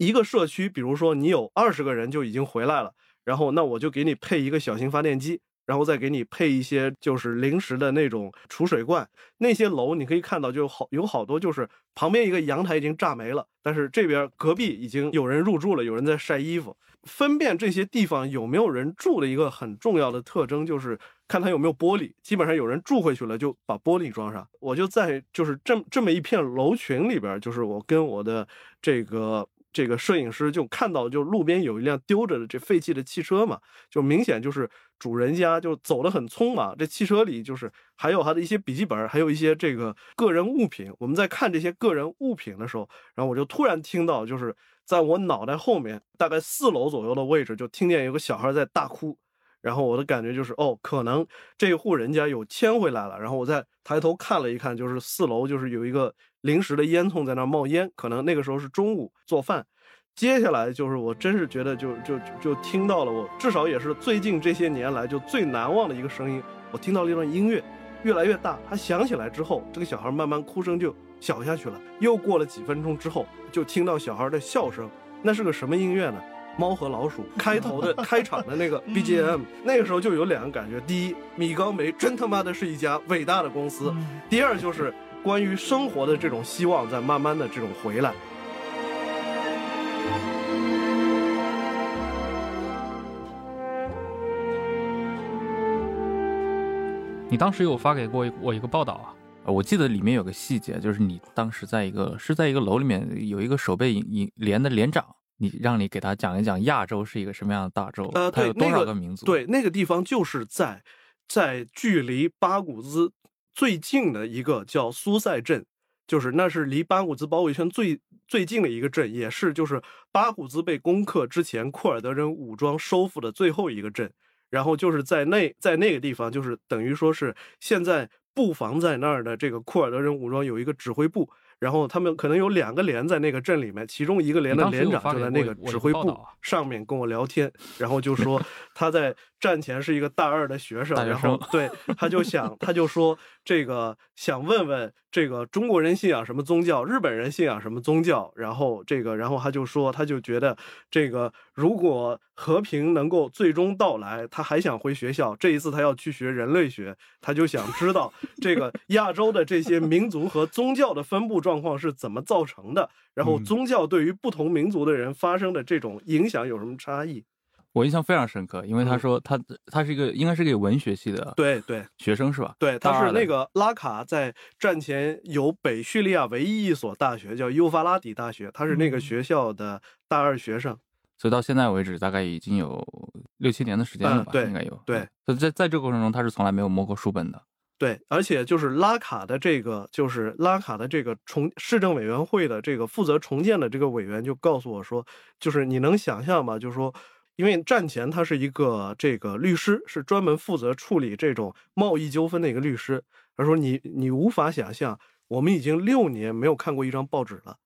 一个社区，比如说你有二十个人就已经回来了，然后那我就给你配一个小型发电机，然后再给你配一些就是临时的那种储水罐。那些楼你可以看到，就好有好多就是旁边一个阳台已经炸没了，但是这边隔壁已经有人入住了，有人在晒衣服。分辨这些地方有没有人住的一个很重要的特征，就是看它有没有玻璃。基本上有人住回去了，就把玻璃装上。我就在就是这这么一片楼群里边，就是我跟我的这个这个摄影师就看到，就路边有一辆丢着的这废弃的汽车嘛，就明显就是主人家就走得很匆忙。这汽车里就是还有他的一些笔记本，还有一些这个个人物品。我们在看这些个人物品的时候，然后我就突然听到就是。在我脑袋后面大概四楼左右的位置，就听见有个小孩在大哭，然后我的感觉就是，哦，可能这户人家有迁回来了。然后我再抬头看了一看，就是四楼就是有一个临时的烟囱在那冒烟，可能那个时候是中午做饭。接下来就是我真是觉得就就就听到了我至少也是最近这些年来就最难忘的一个声音，我听到了一段音乐越来越大，它响起来之后，这个小孩慢慢哭声就。小下去了，又过了几分钟之后，就听到小孩的笑声。那是个什么音乐呢？猫和老鼠开头的开场的那个 [LAUGHS] BGM。那个时候就有两个感觉：第一，米高梅真他妈的是一家伟大的公司；第二，就是关于生活的这种希望在慢慢的这种回来。你当时有发给过我一个报道啊？我记得里面有个细节，就是你当时在一个是在一个楼里面有一个守备营营连的连长，你让你给他讲一讲亚洲是一个什么样的大洲，呃，它有多少个民族？对，那个地方就是在在距离巴古兹最近的一个叫苏塞镇，就是那是离巴古兹包围圈最最近的一个镇，也是就是巴古兹被攻克之前库尔德人武装收复的最后一个镇，然后就是在那在那个地方，就是等于说是现在。布防在那儿的这个库尔德人武装有一个指挥部，然后他们可能有两个连在那个镇里面，其中一个连的连长就在那个指挥部上面跟我聊天，然后就说 [LAUGHS] 他在战前是一个大二的学生，然后对他就想他就说这个想问问这个中国人信仰什么宗教，日本人信仰什么宗教，然后这个然后他就说他就觉得这个如果。和平能够最终到来，他还想回学校。这一次他要去学人类学，他就想知道 [LAUGHS] 这个亚洲的这些民族和宗教的分布状况是怎么造成的，然后宗教对于不同民族的人发生的这种影响有什么差异？我印象非常深刻，因为他说他他是一个应该是个文学系的对对学生是吧？对，他是那个拉卡在战前有北叙利亚唯一一所大学叫幼发拉底大学，他是那个学校的大二学生。所以到现在为止，大概已经有六七年的时间了吧？对，应该有。对，在在这个过程中，他是从来没有摸过书本的。对，而且就是拉卡的这个，就是拉卡的这个重市政委员会的这个负责重建的这个委员就告诉我说，就是你能想象吗？就是说，因为战前他是一个这个律师，是专门负责处理这种贸易纠纷的一个律师。他说，你你无法想象，我们已经六年没有看过一张报纸了。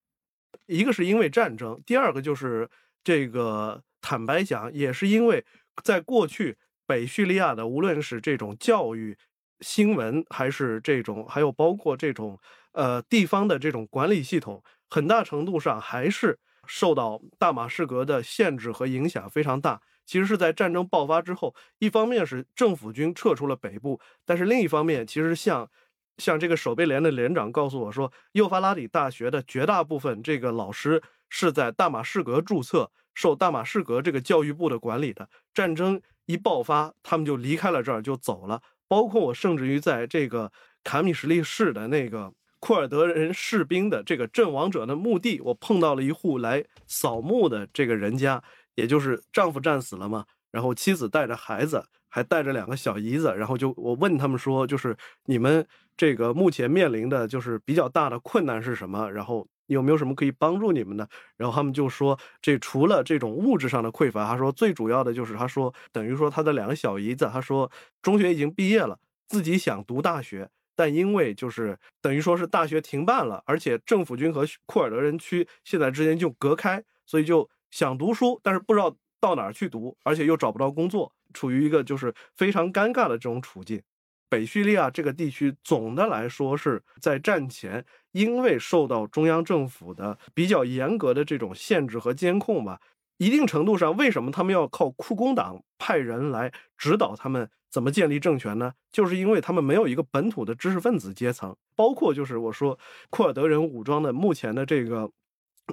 一个是因为战争，第二个就是。这个坦白讲，也是因为在过去北叙利亚的，无论是这种教育、新闻，还是这种，还有包括这种呃地方的这种管理系统，很大程度上还是受到大马士革的限制和影响非常大。其实是在战争爆发之后，一方面是政府军撤出了北部，但是另一方面，其实像像这个守备连的连长告诉我说，幼发拉底大学的绝大部分这个老师。是在大马士革注册，受大马士革这个教育部的管理的。战争一爆发，他们就离开了这儿，就走了。包括我，甚至于在这个卡米什利市的那个库尔德人士兵的这个阵亡者的墓地，我碰到了一户来扫墓的这个人家，也就是丈夫战死了嘛，然后妻子带着孩子，还带着两个小姨子，然后就我问他们说，就是你们这个目前面临的就是比较大的困难是什么？然后。有没有什么可以帮助你们的？然后他们就说，这除了这种物质上的匮乏，他说最主要的就是，他说等于说他的两个小姨子，他说中学已经毕业了，自己想读大学，但因为就是等于说是大学停办了，而且政府军和库尔德人区现在之间就隔开，所以就想读书，但是不知道到哪儿去读，而且又找不到工作，处于一个就是非常尴尬的这种处境。北叙利亚这个地区总的来说是在战前，因为受到中央政府的比较严格的这种限制和监控吧，一定程度上，为什么他们要靠库工党派人来指导他们怎么建立政权呢？就是因为他们没有一个本土的知识分子阶层，包括就是我说库尔德人武装的目前的这个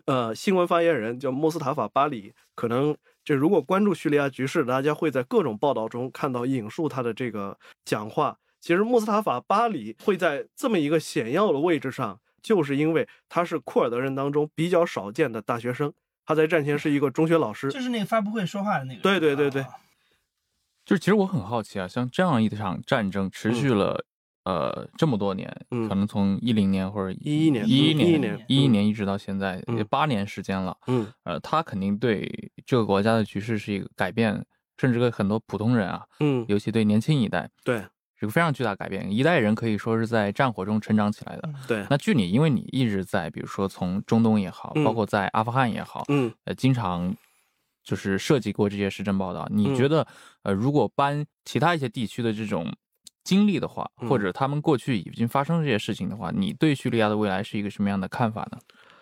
呃新闻发言人叫莫斯塔法巴里，可能这如果关注叙利亚局势，大家会在各种报道中看到引述他的这个讲话。其实穆斯塔法巴里会在这么一个显要的位置上，就是因为他是库尔德人当中比较少见的大学生。他在战前是一个中学老师，就是那个发布会说话的那个。对对对对，就是其实我很好奇啊，像这样一场战争持续了呃这么多年，可能从一零年或者一一年、一一年、一一年一直到现在，也八年时间了。嗯，呃，他肯定对这个国家的局势是一个改变，甚至对很多普通人啊，嗯，尤其对年轻一代，对。是个非常巨大改变，一代人可以说是在战火中成长起来的。对，那据你，因为你一直在，比如说从中东也好，包括在阿富汗也好，嗯，呃，经常就是涉及过这些时政报道。你觉得，呃，如果搬其他一些地区的这种经历的话，或者他们过去已经发生这些事情的话，你对叙利亚的未来是一个什么样的看法呢？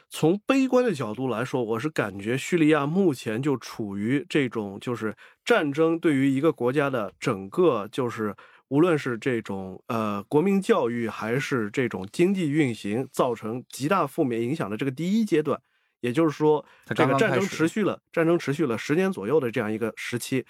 从悲观的角度来说，我是感觉叙利亚目前就处于这种就是战争对于一个国家的整个就是。无论是这种呃国民教育，还是这种经济运行，造成极大负面影响的这个第一阶段，也就是说，这个战争持续了，战争持续了十年左右的这样一个时期。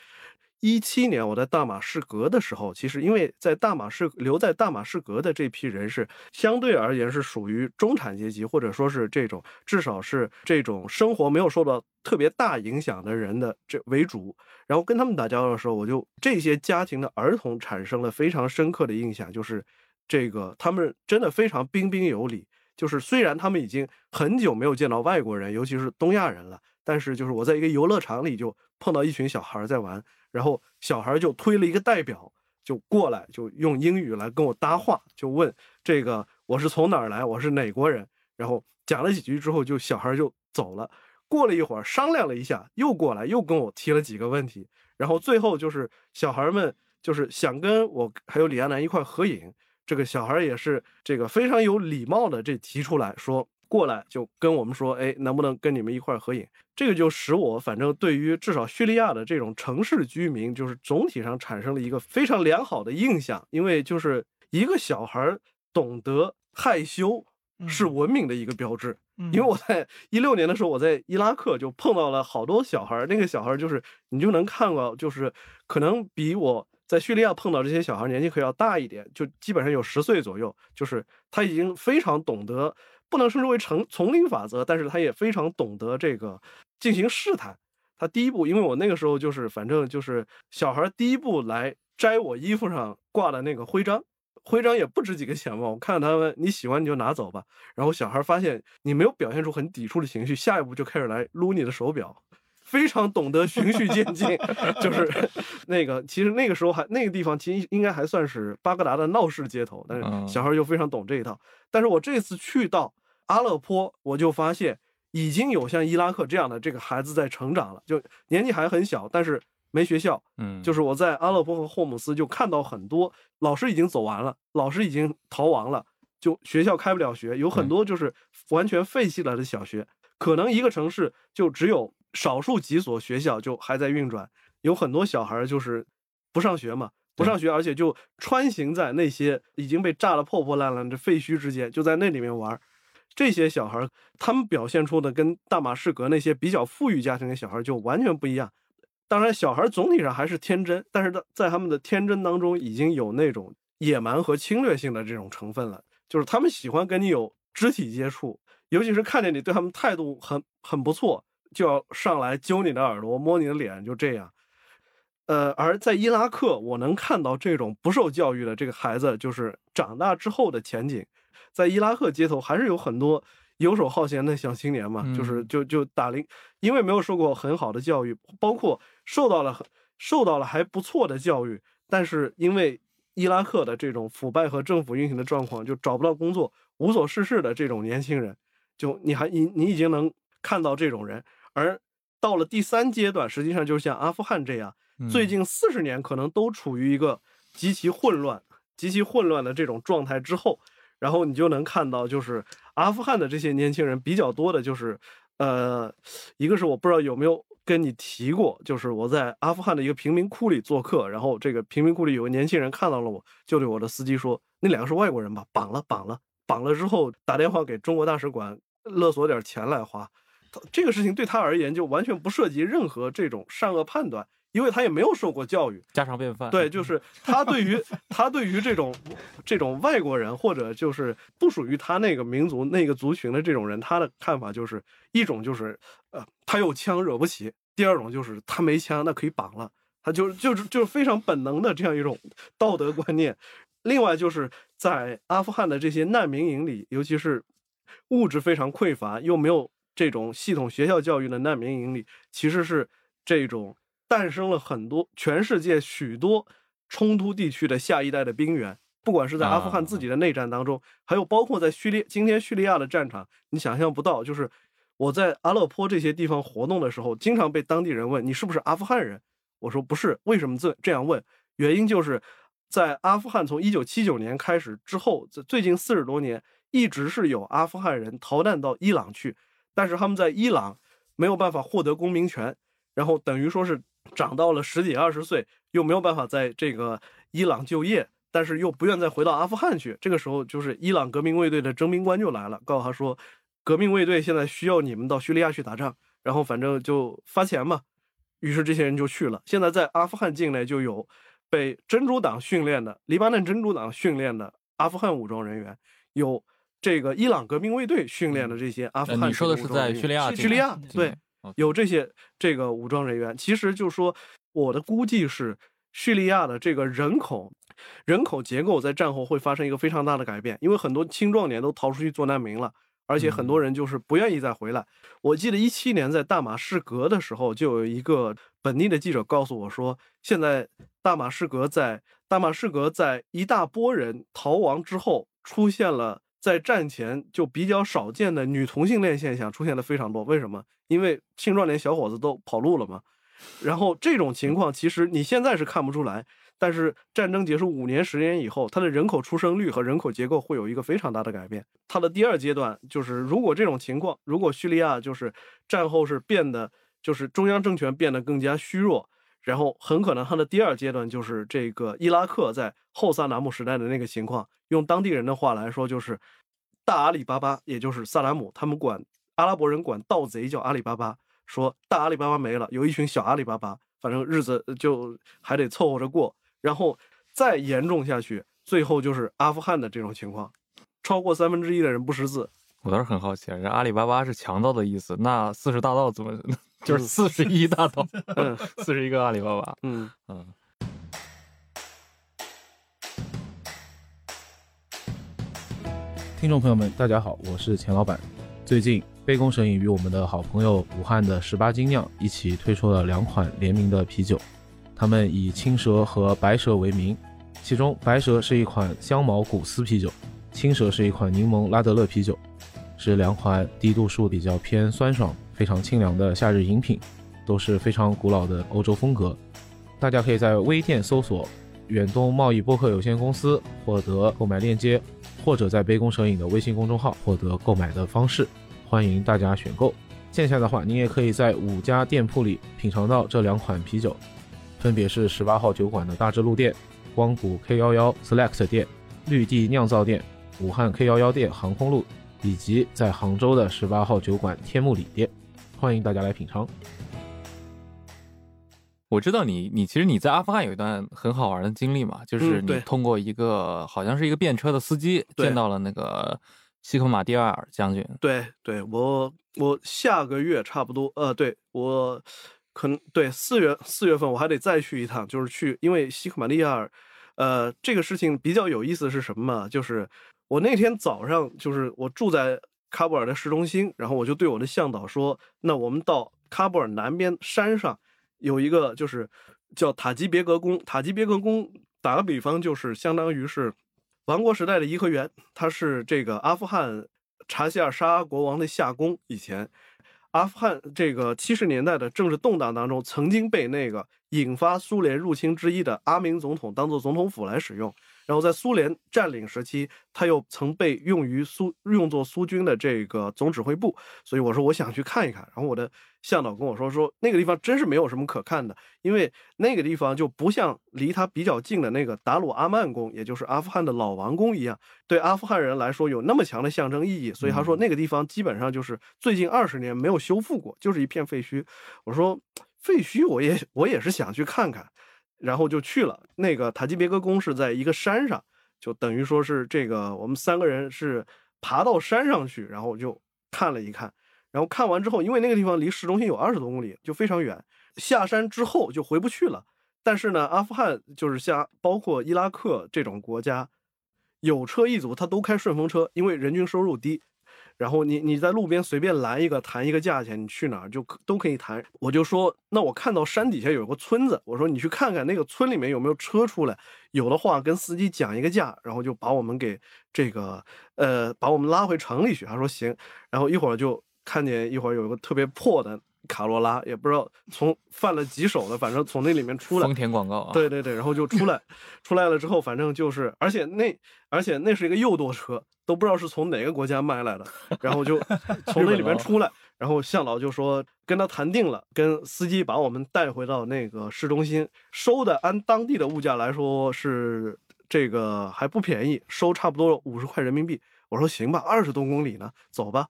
一七年我在大马士革的时候，其实因为在大马士留在大马士革的这批人是相对而言是属于中产阶级，或者说是这种至少是这种生活没有受到特别大影响的人的这为主。然后跟他们打交道的时候，我就这些家庭的儿童产生了非常深刻的印象，就是这个他们真的非常彬彬有礼。就是虽然他们已经很久没有见到外国人，尤其是东亚人了，但是就是我在一个游乐场里就碰到一群小孩在玩。然后小孩就推了一个代表，就过来，就用英语来跟我搭话，就问这个我是从哪儿来，我是哪国人。然后讲了几句之后，就小孩就走了。过了一会儿，商量了一下，又过来，又跟我提了几个问题。然后最后就是小孩们就是想跟我还有李亚男一块合影。这个小孩也是这个非常有礼貌的，这提出来说。过来就跟我们说，哎，能不能跟你们一块合影？这个就使我反正对于至少叙利亚的这种城市居民，就是总体上产生了一个非常良好的印象。因为就是一个小孩懂得害羞是文明的一个标志。因为我在一六年的时候，我在伊拉克就碰到了好多小孩，那个小孩就是你就能看到，就是可能比我在叙利亚碰到这些小孩年纪可要大一点，就基本上有十岁左右，就是他已经非常懂得。不能称之为成丛林法则，但是他也非常懂得这个进行试探。他第一步，因为我那个时候就是反正就是小孩第一步来摘我衣服上挂的那个徽章，徽章也不值几个钱嘛。我看他们你喜欢你就拿走吧。然后小孩发现你没有表现出很抵触的情绪，下一步就开始来撸你的手表，非常懂得循序渐进。[LAUGHS] 就是那个其实那个时候还那个地方其实应该还算是巴格达的闹市街头，但是小孩又非常懂这一套。但是我这次去到。阿勒颇，我就发现已经有像伊拉克这样的这个孩子在成长了，就年纪还很小，但是没学校。嗯，就是我在阿勒颇和霍姆斯就看到很多老师已经走完了，老师已经逃亡了，就学校开不了学，有很多就是完全废弃了的小学。可能一个城市就只有少数几所学校就还在运转，有很多小孩就是不上学嘛，不上学，而且就穿行在那些已经被炸得破破烂烂的废墟之间，就在那里面玩。这些小孩，他们表现出的跟大马士革那些比较富裕家庭的小孩就完全不一样。当然，小孩总体上还是天真，但是在他们的天真当中，已经有那种野蛮和侵略性的这种成分了。就是他们喜欢跟你有肢体接触，尤其是看见你对他们态度很很不错，就要上来揪你的耳朵、摸你的脸，就这样。呃，而在伊拉克，我能看到这种不受教育的这个孩子，就是长大之后的前景。在伊拉克街头还是有很多游手好闲的小青年嘛，就是就就打零，因为没有受过很好的教育，包括受到了受到了还不错的教育，但是因为伊拉克的这种腐败和政府运行的状况，就找不到工作、无所事事的这种年轻人，就你还你你已经能看到这种人，而到了第三阶段，实际上就是像阿富汗这样，最近四十年可能都处于一个极其混乱、极其混乱的这种状态之后。然后你就能看到，就是阿富汗的这些年轻人比较多的，就是，呃，一个是我不知道有没有跟你提过，就是我在阿富汗的一个贫民窟里做客，然后这个贫民窟里有个年轻人看到了我，就对我的司机说：“那两个是外国人吧？绑了，绑了，绑了之后打电话给中国大使馆勒索点钱来花。”他这个事情对他而言就完全不涉及任何这种善恶判断，因为他也没有受过教育，家常便饭。对，就 [LAUGHS] 是他对于他对于这种这种外国人或者就是不属于他那个民族那个族群的这种人，他的看法就是一种就是呃他有枪惹不起，第二种就是他没枪那可以绑了，他就就是就是非常本能的这样一种道德观念。另外就是在阿富汗的这些难民营里，尤其是物质非常匮乏又没有。这种系统学校教育的难民营里，其实是这种诞生了很多全世界许多冲突地区的下一代的兵员。不管是在阿富汗自己的内战当中，还有包括在叙利今天叙利亚的战场，你想象不到。就是我在阿勒颇这些地方活动的时候，经常被当地人问你是不是阿富汗人。我说不是，为什么这这样问？原因就是在阿富汗从一九七九年开始之后，在最近四十多年，一直是有阿富汗人逃难到伊朗去。但是他们在伊朗没有办法获得公民权，然后等于说是长到了十几二十岁，又没有办法在这个伊朗就业，但是又不愿再回到阿富汗去。这个时候，就是伊朗革命卫队的征兵官就来了，告诉他说，革命卫队现在需要你们到叙利亚去打仗，然后反正就发钱嘛。于是这些人就去了。现在在阿富汗境内就有被真主党训练的黎巴嫩真主党训练的阿富汗武装人员，有。这个伊朗革命卫队训练的这些阿富汗，你说的是在叙利亚？叙利亚对，有这些这个武装人员。其实就是说，我的估计是，叙利亚的这个人口人口结构在战后会发生一个非常大的改变，因为很多青壮年都逃出去做难民了，而且很多人就是不愿意再回来。我记得一七年在大马士革的时候，就有一个本地的记者告诉我说，现在大马士革在大马士革在一大波人逃亡之后出现了。在战前就比较少见的女同性恋现象出现的非常多，为什么？因为青壮年小伙子都跑路了嘛。然后这种情况其实你现在是看不出来，但是战争结束五年、十年以后，它的人口出生率和人口结构会有一个非常大的改变。它的第二阶段就是，如果这种情况，如果叙利亚就是战后是变得就是中央政权变得更加虚弱。然后很可能它的第二阶段就是这个伊拉克在后萨达姆时代的那个情况，用当地人的话来说就是大阿里巴巴，也就是萨达姆，他们管阿拉伯人管盗贼叫阿里巴巴，说大阿里巴巴没了，有一群小阿里巴巴，反正日子就还得凑合着过。然后再严重下去，最后就是阿富汗的这种情况，超过三分之一的人不识字。我倒是很好奇，这阿里巴巴是强盗的意思，那四十大盗怎么？就是四十一大盗，四十一个阿里巴巴。嗯嗯。听众朋友们，大家好，我是钱老板。最近，杯弓蛇影与我们的好朋友武汉的十八精酿一起推出了两款联名的啤酒，他们以青蛇和白蛇为名，其中白蛇是一款香茅古斯啤酒，青蛇是一款柠檬拉德勒啤酒，是两款低度数比较偏酸爽。非常清凉的夏日饮品，都是非常古老的欧洲风格。大家可以在微店搜索“远东贸易播客有限公司”获得购买链接，或者在杯弓蛇影的微信公众号获得购买的方式。欢迎大家选购。线下的话，您也可以在五家店铺里品尝到这两款啤酒，分别是十八号酒馆的大智路店、光谷 K 幺幺 Select 店、绿地酿造店、武汉 K 幺幺店航空路，以及在杭州的十八号酒馆天目里店。欢迎大家来品尝。我知道你，你其实你在阿富汗有一段很好玩的经历嘛，就是你通过一个好像是一个便车的司机见到了那个西克马蒂尔将军。对，对我我下个月差不多，呃，对我可能对四月四月份我还得再去一趟，就是去，因为西克马蒂尔，呃，这个事情比较有意思是什么嘛？就是我那天早上就是我住在。喀布尔的市中心，然后我就对我的向导说：“那我们到喀布尔南边山上，有一个就是叫塔吉别格宫。塔吉别格宫打个比方，就是相当于是王国时代的颐和园，它是这个阿富汗查希尔沙国王的夏宫。以前阿富汗这个七十年代的政治动荡当中，曾经被那个引发苏联入侵之一的阿明总统当做总统府来使用。然后在苏联占领时期，它又曾被用于苏用作苏军的这个总指挥部，所以我说我想去看一看。然后我的向导跟我说说那个地方真是没有什么可看的，因为那个地方就不像离它比较近的那个达鲁阿曼宫，也就是阿富汗的老王宫一样，对阿富汗人来说有那么强的象征意义。所以他说那个地方基本上就是最近二十年没有修复过，就是一片废墟。我说 [TSK] 废墟我也我也是想去看看。然后就去了那个塔吉别克宫，是在一个山上，就等于说是这个我们三个人是爬到山上去，然后就看了一看，然后看完之后，因为那个地方离市中心有二十多公里，就非常远，下山之后就回不去了。但是呢，阿富汗就是像包括伊拉克这种国家，有车一族他都开顺风车，因为人均收入低。然后你你在路边随便拦一个谈一个价钱，你去哪儿就都可以谈。我就说，那我看到山底下有个村子，我说你去看看那个村里面有没有车出来，有的话跟司机讲一个价，然后就把我们给这个呃把我们拉回城里去。他说行，然后一会儿就看见一会儿有一个特别破的。卡罗拉也不知道从犯了几手的，反正从那里面出来。丰田广告啊。对对对，然后就出来，[LAUGHS] 出来了之后，反正就是，而且那而且那是一个右舵车，都不知道是从哪个国家卖来的，[LAUGHS] 然后就从那里面出来，然后向导就说跟他谈定了，跟司机把我们带回到那个市中心，收的按当地的物价来说是这个还不便宜，收差不多五十块人民币。我说行吧，二十多公里呢，走吧。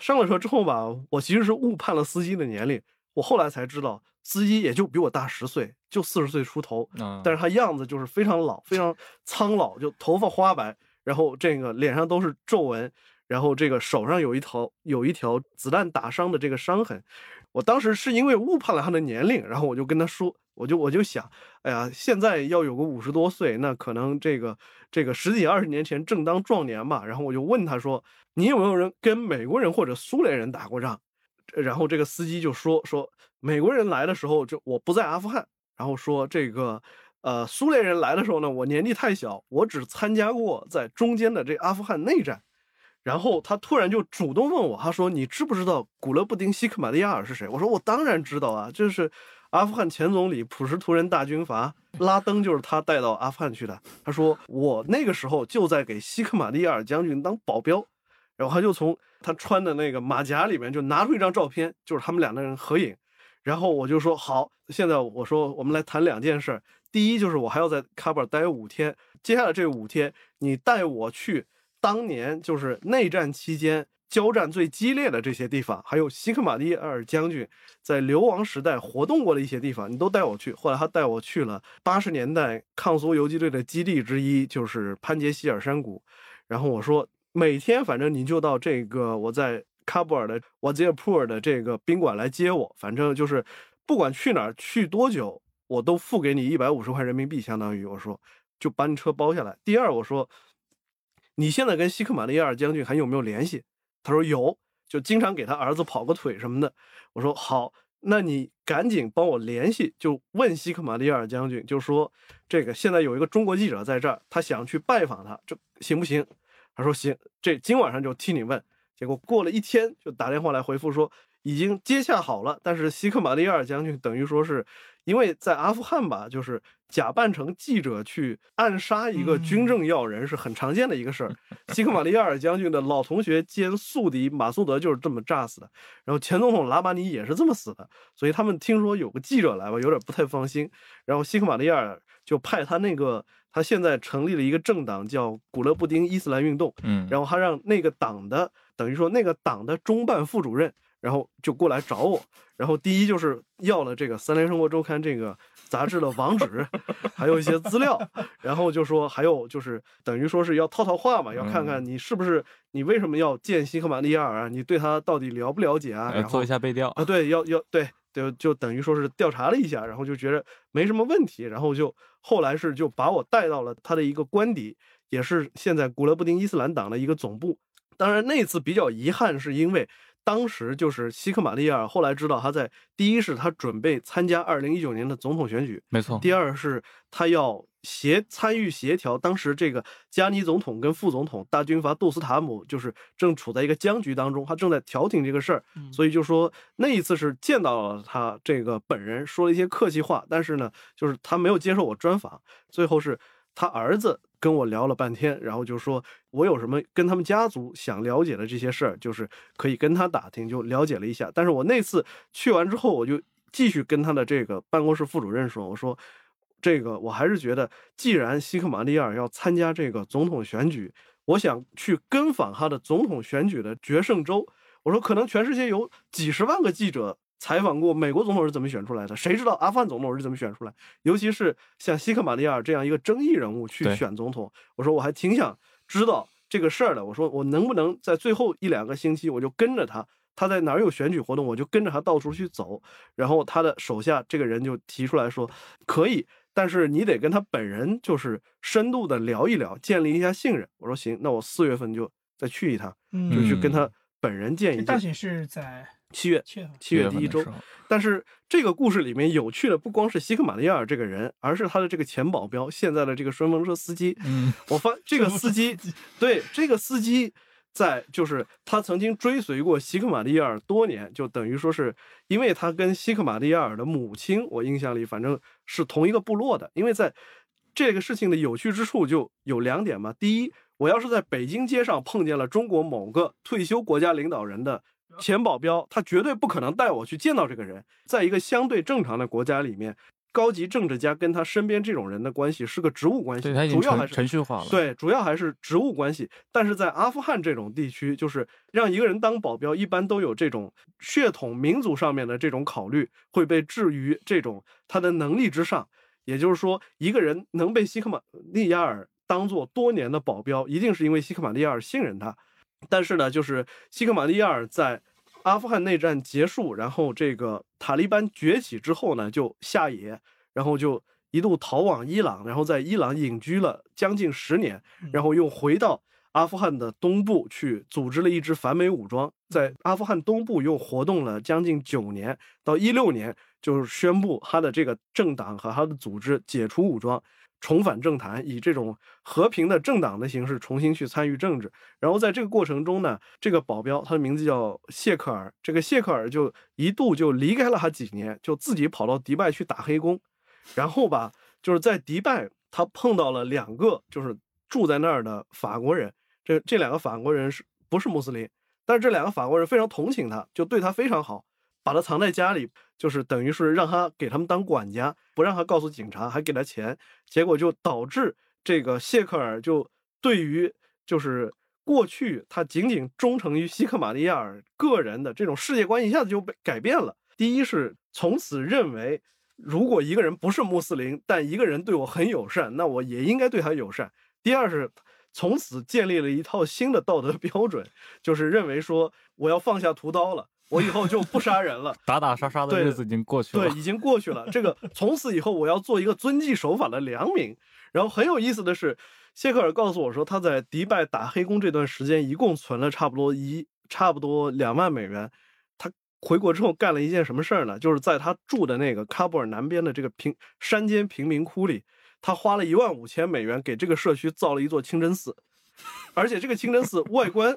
上了车之后吧，我其实是误判了司机的年龄。我后来才知道，司机也就比我大十岁，就四十岁出头。但是他样子就是非常老，非常苍老，就头发花白，然后这个脸上都是皱纹，然后这个手上有一条有一条子弹打伤的这个伤痕。我当时是因为误判了他的年龄，然后我就跟他说，我就我就想，哎呀，现在要有个五十多岁，那可能这个这个十几二十年前正当壮年吧。然后我就问他说。你有没有人跟美国人或者苏联人打过仗？然后这个司机就说说美国人来的时候就我不在阿富汗，然后说这个呃苏联人来的时候呢，我年纪太小，我只参加过在中间的这阿富汗内战。然后他突然就主动问我，他说你知不知道古勒布丁·西克马利亚尔是谁？我说我当然知道啊，就是阿富汗前总理普什图人大军阀拉登，就是他带到阿富汗去的。他说我那个时候就在给西克马利亚尔将军当保镖。然后他就从他穿的那个马甲里面就拿出一张照片，就是他们两个人合影。然后我就说好，现在我说我们来谈两件事。第一就是我还要在喀布尔待五天，接下来这五天你带我去当年就是内战期间交战最激烈的这些地方，还有西克马利亚尔将军在流亡时代活动过的一些地方，你都带我去。后来他带我去了八十年代抗苏游击队的基地之一，就是潘杰希尔山谷。然后我说。每天反正你就到这个我在喀布尔的瓦吉尔普尔的这个宾馆来接我，反正就是不管去哪儿去多久，我都付给你一百五十块人民币，相当于我说就把你车包下来。第二我说你现在跟西克马利亚尔将军还有没有联系？他说有，就经常给他儿子跑个腿什么的。我说好，那你赶紧帮我联系，就问西克马利尔将军，就说这个现在有一个中国记者在这儿，他想去拜访他，这行不行？他说行，这今晚上就替你问。结果过了一天，就打电话来回复说已经接洽好了。但是西克马利亚尔将军等于说是因为在阿富汗吧，就是假扮成记者去暗杀一个军政要人是很常见的一个事儿。[LAUGHS] 西克马利亚尔将军的老同学兼宿敌马苏德就是这么炸死的，然后前总统拉巴尼也是这么死的。所以他们听说有个记者来吧，有点不太放心。然后西克马利亚尔就派他那个。他现在成立了一个政党，叫古勒布丁伊斯兰运动。嗯，然后他让那个党的，等于说那个党的中办副主任，然后就过来找我。然后第一就是要了这个《三联生活周刊》这个杂志的网址，[LAUGHS] 还有一些资料。然后就说还有就是等于说是要套套话嘛，要看看你是不是你为什么要见西克马利亚尔啊？你对他到底了不了解啊？做一下背调啊？对，要要对。就就等于说是调查了一下，然后就觉得没什么问题，然后就后来是就把我带到了他的一个官邸，也是现在古勒布丁伊斯兰党的一个总部。当然那次比较遗憾，是因为。当时就是西克马利亚尔，后来知道他在第一是他准备参加二零一九年的总统选举，没错。第二是他要协参与协调，当时这个加尼总统跟副总统大军阀杜斯塔姆就是正处在一个僵局当中，他正在调停这个事儿，所以就说那一次是见到了他这个本人，说了一些客气话，但是呢，就是他没有接受我专访，最后是。他儿子跟我聊了半天，然后就说我有什么跟他们家族想了解的这些事儿，就是可以跟他打听，就了解了一下。但是我那次去完之后，我就继续跟他的这个办公室副主任说，我说这个我还是觉得，既然西克马利尔要参加这个总统选举，我想去跟访他的总统选举的决胜州。我说可能全世界有几十万个记者。采访过美国总统是怎么选出来的？谁知道阿富汗总统是怎么选出来？尤其是像西克马利亚尔这样一个争议人物去选总统，我说我还挺想知道这个事儿的。我说我能不能在最后一两个星期，我就跟着他，他在哪儿有选举活动，我就跟着他到处去走。然后他的手下这个人就提出来说，可以，但是你得跟他本人就是深度的聊一聊，建立一下信任。我说行，那我四月份就再去一趟，就去跟他本人见一见。大选是在。七月，七月第一周，但是这个故事里面有趣的不光是西克马利亚尔这个人，而是他的这个前保镖，现在的这个顺风车司机。嗯，我发 [LAUGHS] 这个司机，对这个司机，在就是他曾经追随过西克马利亚尔多年，就等于说是因为他跟西克马利亚尔的母亲，我印象里反正是同一个部落的。因为在这个事情的有趣之处就有两点嘛，第一，我要是在北京街上碰见了中国某个退休国家领导人的。前保镖他绝对不可能带我去见到这个人。在一个相对正常的国家里面，高级政治家跟他身边这种人的关系是个职务关系，主要还是程序化了。对，主要还是职务关系。但是在阿富汗这种地区，就是让一个人当保镖，一般都有这种血统、民族上面的这种考虑，会被置于这种他的能力之上。也就是说，一个人能被西克马利亚尔当做多年的保镖，一定是因为西克马利亚尔信任他。但是呢，就是西克马利亚尔在阿富汗内战结束，然后这个塔利班崛起之后呢，就下野，然后就一度逃往伊朗，然后在伊朗隐居了将近十年，然后又回到阿富汗的东部去组织了一支反美武装，在阿富汗东部又活动了将近九年，到一六年就是宣布他的这个政党和他的组织解除武装。重返政坛，以这种和平的政党的形式重新去参与政治。然后在这个过程中呢，这个保镖他的名字叫谢克尔，这个谢克尔就一度就离开了他几年，就自己跑到迪拜去打黑工。然后吧，就是在迪拜，他碰到了两个就是住在那儿的法国人。这这两个法国人是不是穆斯林？但是这两个法国人非常同情他，就对他非常好。把他藏在家里，就是等于是让他给他们当管家，不让他告诉警察，还给他钱，结果就导致这个谢克尔就对于就是过去他仅仅忠诚于西克马利亚尔个人的这种世界观一下子就被改变了。第一是从此认为，如果一个人不是穆斯林，但一个人对我很友善，那我也应该对他友善。第二是从此建立了一套新的道德 [LAUGHS] 标准，就是认为说我要放下屠刀了。我以后就不杀人了，[LAUGHS] 打打杀杀的日子已经过去了。对，已经过去了。这个 [LAUGHS] 从此以后，我要做一个遵纪守法的良民。然后很有意思的是，谢克尔告诉我说，他在迪拜打黑工这段时间，一共存了差不多一差不多两万美元。他回国之后干了一件什么事儿呢？就是在他住的那个喀布尔南边的这个平山间贫民窟里，他花了一万五千美元给这个社区造了一座清真寺，而且这个清真寺外观。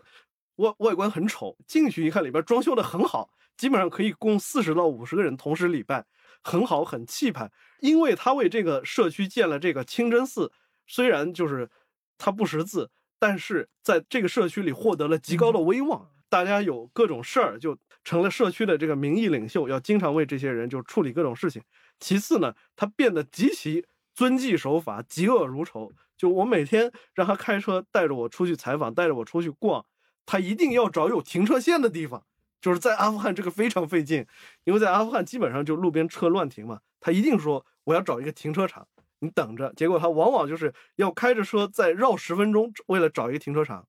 外外观很丑，进去一看，里边装修的很好，基本上可以供四十到五十个人同时礼拜，很好，很气派。因为他为这个社区建了这个清真寺，虽然就是他不识字，但是在这个社区里获得了极高的威望，大家有各种事儿就成了社区的这个民意领袖，要经常为这些人就处理各种事情。其次呢，他变得极其遵纪守法，嫉恶如仇。就我每天让他开车带着我出去采访，带着我出去逛。他一定要找有停车线的地方，就是在阿富汗这个非常费劲，因为在阿富汗基本上就路边车乱停嘛。他一定说我要找一个停车场，你等着。结果他往往就是要开着车再绕十分钟，为了找一个停车场。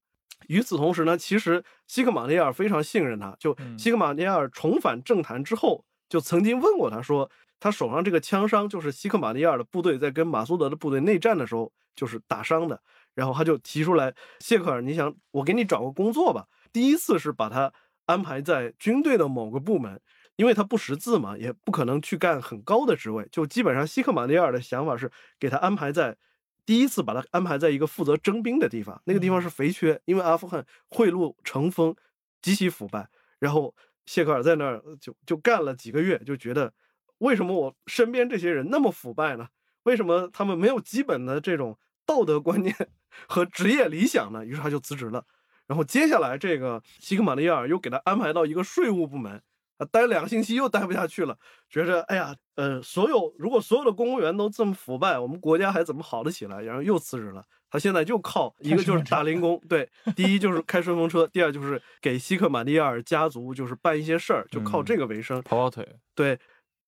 与此同时呢，其实西克马利亚尔非常信任他，就西克马利亚尔重返政坛之后，就曾经问过他说，他手上这个枪伤就是西克马利亚尔的部队在跟马苏德的部队内战的时候就是打伤的。然后他就提出来，谢克尔，你想我给你找个工作吧？第一次是把他安排在军队的某个部门，因为他不识字嘛，也不可能去干很高的职位。就基本上，希克马利尔的想法是给他安排在第一次把他安排在一个负责征兵的地方，那个地方是肥缺，因为阿富汗贿赂成风，极其腐败。然后谢克尔在那儿就就干了几个月，就觉得为什么我身边这些人那么腐败呢？为什么他们没有基本的这种？道德观念 [LAUGHS] 和职业理想呢，于是他就辞职了。然后接下来这个西克马利亚尔又给他安排到一个税务部门。待两个星期又待不下去了，觉着哎呀，呃，所有如果所有的公务员都这么腐败，我们国家还怎么好得起来？然后又辞职了。他现在就靠一个就是打零工，对，[LAUGHS] 第一就是开顺风车，第二就是给西克马利亚尔家族就是办一些事儿，就靠这个为生，跑跑腿。对。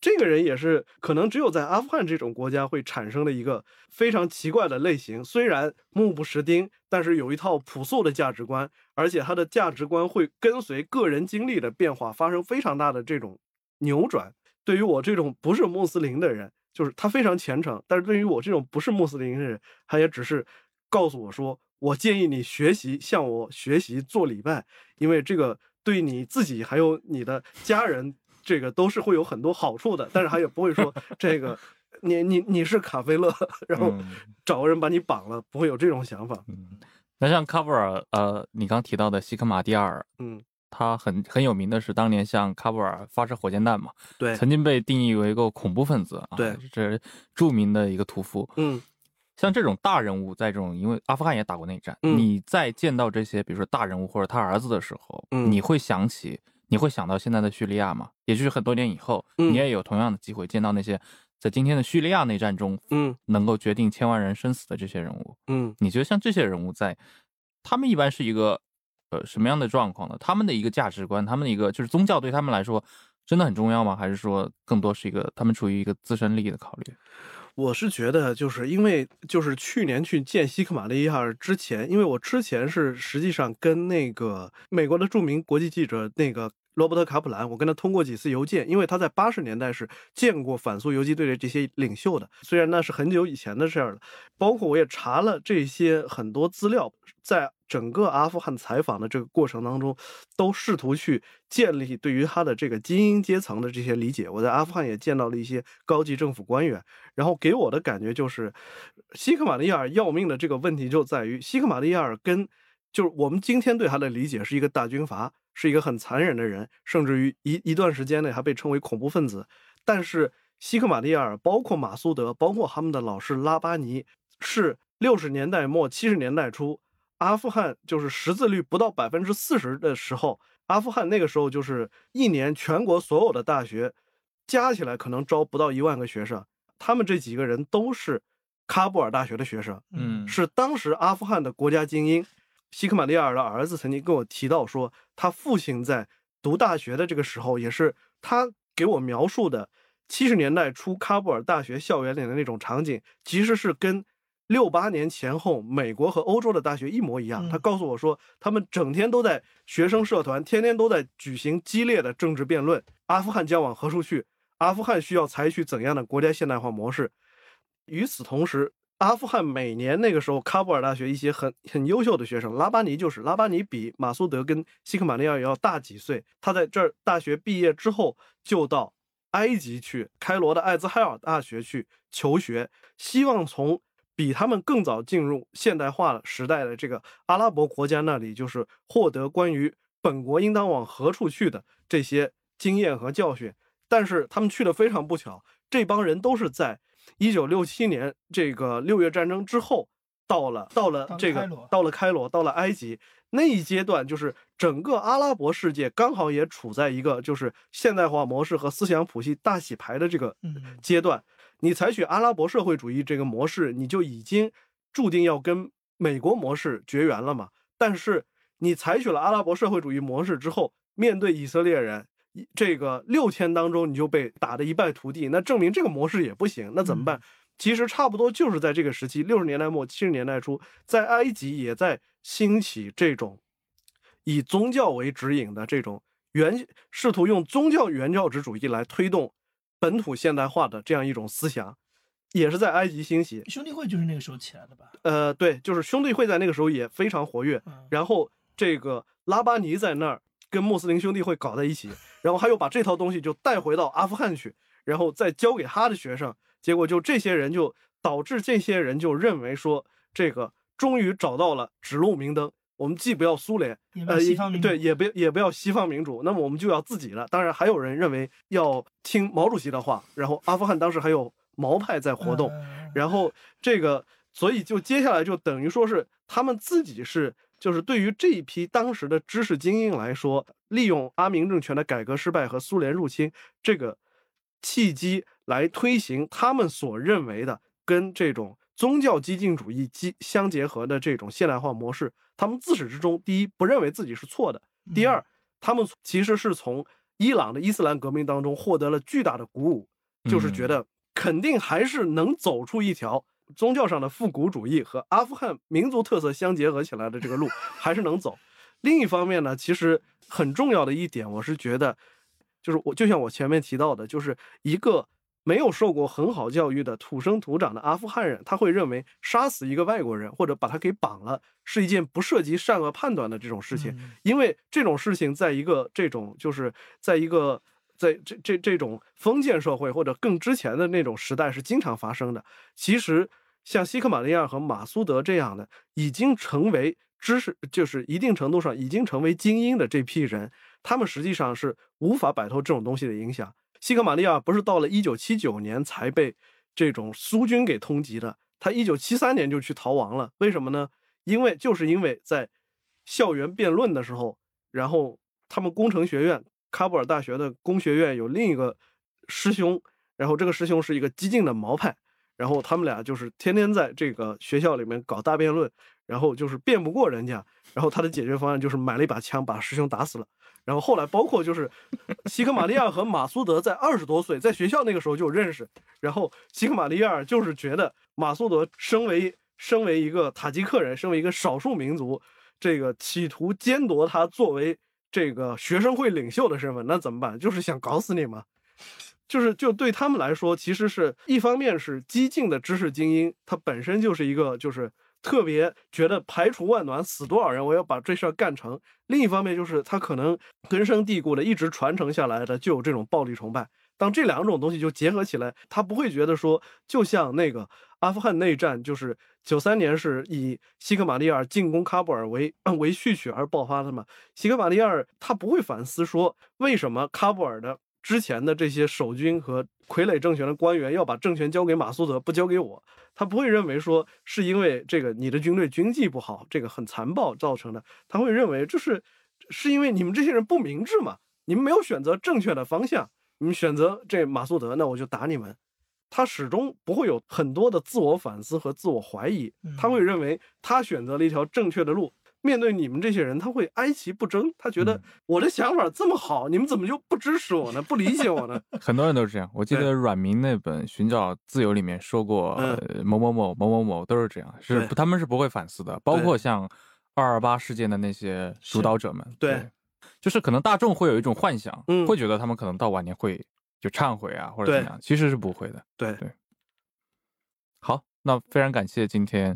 这个人也是可能只有在阿富汗这种国家会产生的一个非常奇怪的类型。虽然目不识丁，但是有一套朴素的价值观，而且他的价值观会跟随个人经历的变化发生非常大的这种扭转。对于我这种不是穆斯林的人，就是他非常虔诚；但是对于我这种不是穆斯林的人，他也只是告诉我说：“我建议你学习向我学习做礼拜，因为这个对你自己还有你的家人。”这个都是会有很多好处的，但是他也不会说 [LAUGHS] 这个，你你你是卡菲勒，然后找个人把你绑了，不会有这种想法。嗯，那像喀布尔，呃，你刚提到的西克马蒂尔，嗯，他很很有名的是当年向喀布尔发射火箭弹嘛，对，曾经被定义为一个恐怖分子啊，对，这是著名的一个屠夫。嗯，像这种大人物，在这种因为阿富汗也打过内战，你在见到这些比如说大人物或者他儿子的时候，你会想起。你会想到现在的叙利亚吗？也就是很多年以后，你也有同样的机会见到那些在今天的叙利亚内战中，嗯，能够决定千万人生死的这些人物。嗯，你觉得像这些人物在，他们一般是一个呃什么样的状况呢？他们的一个价值观，他们的一个就是宗教对他们来说真的很重要吗？还是说更多是一个他们处于一个自身利益的考虑？我是觉得，就是因为就是去年去见西克马利亚尔之前，因为我之前是实际上跟那个美国的著名国际记者那个罗伯特卡普兰，我跟他通过几次邮件，因为他在八十年代是见过反苏游击队的这些领袖的，虽然那是很久以前的事儿了。包括我也查了这些很多资料，在。整个阿富汗采访的这个过程当中，都试图去建立对于他的这个精英阶层的这些理解。我在阿富汗也见到了一些高级政府官员，然后给我的感觉就是，西克马利亚尔要命的这个问题就在于，西克马利亚尔跟就是我们今天对他的理解是一个大军阀，是一个很残忍的人，甚至于一一段时间内还被称为恐怖分子。但是西克马蒂亚尔，包括马苏德，包括他们的老师拉巴尼，是六十年代末七十年代初。阿富汗就是识字率不到百分之四十的时候，阿富汗那个时候就是一年全国所有的大学加起来可能招不到一万个学生。他们这几个人都是喀布尔大学的学生，嗯，是当时阿富汗的国家精英。西克马利亚尔的儿子曾经跟我提到说，他父亲在读大学的这个时候，也是他给我描述的七十年代初喀布尔大学校园里的那种场景，其实是跟。六八年前后，美国和欧洲的大学一模一样。他告诉我说，他们整天都在学生社团，天天都在举行激烈的政治辩论。阿富汗将往何处去？阿富汗需要采取怎样的国家现代化模式？与此同时，阿富汗每年那个时候，喀布尔大学一些很很优秀的学生，拉巴尼就是拉巴尼，比马苏德跟西克马利亚要大几岁。他在这儿大学毕业之后，就到埃及去，开罗的艾兹海尔大学去求学，希望从。比他们更早进入现代化时代的这个阿拉伯国家那里，就是获得关于本国应当往何处去的这些经验和教训。但是他们去的非常不巧，这帮人都是在一九六七年这个六月战争之后到了，到了这个到了开罗，到了埃及那一阶段，就是整个阿拉伯世界刚好也处在一个就是现代化模式和思想谱系大洗牌的这个阶段。你采取阿拉伯社会主义这个模式，你就已经注定要跟美国模式绝缘了嘛？但是你采取了阿拉伯社会主义模式之后，面对以色列人，这个六天当中你就被打得一败涂地，那证明这个模式也不行。那怎么办？其实差不多就是在这个时期，六十年代末七十年代初，在埃及也在兴起这种以宗教为指引的这种原，试图用宗教原教旨主义来推动。本土现代化的这样一种思想，也是在埃及兴起。兄弟会就是那个时候起来的吧？呃，对，就是兄弟会在那个时候也非常活跃。然后这个拉巴尼在那儿跟穆斯林兄弟会搞在一起，然后他又把这套东西就带回到阿富汗去，然后再教给他的学生。结果就这些人就导致这些人就认为说，这个终于找到了指路明灯。我们既不要苏联，呃，对，也不也不要西方民主，那么我们就要自己了。当然，还有人认为要听毛主席的话。然后，阿富汗当时还有毛派在活动。然后，这个所以就接下来就等于说是他们自己是，就是对于这一批当时的知识精英来说，利用阿明政权的改革失败和苏联入侵这个契机来推行他们所认为的跟这种宗教激进主义基相结合的这种现代化模式。他们自始至终，第一不认为自己是错的，第二，他们其实是从伊朗的伊斯兰革命当中获得了巨大的鼓舞，就是觉得肯定还是能走出一条。宗教上的复古主义和阿富汗民族特色相结合起来的这个路还是能走。另一方面呢，其实很重要的一点，我是觉得，就是我就像我前面提到的，就是一个没有受过很好教育的土生土长的阿富汗人，他会认为杀死一个外国人或者把他给绑了是一件不涉及善恶判断的这种事情，因为这种事情在一个这种就是在一个。在这这这种封建社会或者更之前的那种时代是经常发生的。其实像西克马利亚和马苏德这样的已经成为知识，就是一定程度上已经成为精英的这批人，他们实际上是无法摆脱这种东西的影响。西克马利亚不是到了一九七九年才被这种苏军给通缉的，他一九七三年就去逃亡了。为什么呢？因为就是因为在校园辩论的时候，然后他们工程学院。喀布尔大学的工学院有另一个师兄，然后这个师兄是一个激进的毛派，然后他们俩就是天天在这个学校里面搞大辩论，然后就是辩不过人家，然后他的解决方案就是买了一把枪把师兄打死了。然后后来包括就是西克玛利亚和马苏德在二十多岁在学校那个时候就认识，然后西克玛利亚就是觉得马苏德身为身为一个塔吉克人，身为一个少数民族，这个企图奸夺他作为。这个学生会领袖的身份，那怎么办？就是想搞死你吗？就是就对他们来说，其实是一方面是激进的知识精英，他本身就是一个就是特别觉得排除万难，死多少人我要把这事儿干成；另一方面就是他可能根深蒂固的一直传承下来的就有这种暴力崇拜。当这两种东西就结合起来，他不会觉得说，就像那个阿富汗内战，就是九三年是以西克马利亚进攻喀布尔为为序曲而爆发的嘛？西克马利亚他不会反思说，为什么喀布尔的之前的这些守军和傀儡政权的官员要把政权交给马苏德，不交给我？他不会认为说是因为这个你的军队军纪不好，这个很残暴造成的。他会认为这是是因为你们这些人不明智嘛？你们没有选择正确的方向。你们选择这马苏德，那我就打你们。他始终不会有很多的自我反思和自我怀疑，他会认为他选择了一条正确的路。面对你们这些人，他会哀其不争。他觉得我的想法这么好，你们怎么就不支持我呢？不理解我呢？[LAUGHS] 很多人都是这样。我记得阮明那本《寻找自由》里面说过，某某某某某某都是这样，是他们是不会反思的。包括像二二八事件的那些主导者们，对。就是可能大众会有一种幻想，嗯，会觉得他们可能到晚年会就忏悔啊，或者怎么样，其实是不会的。对对。好，那非常感谢今天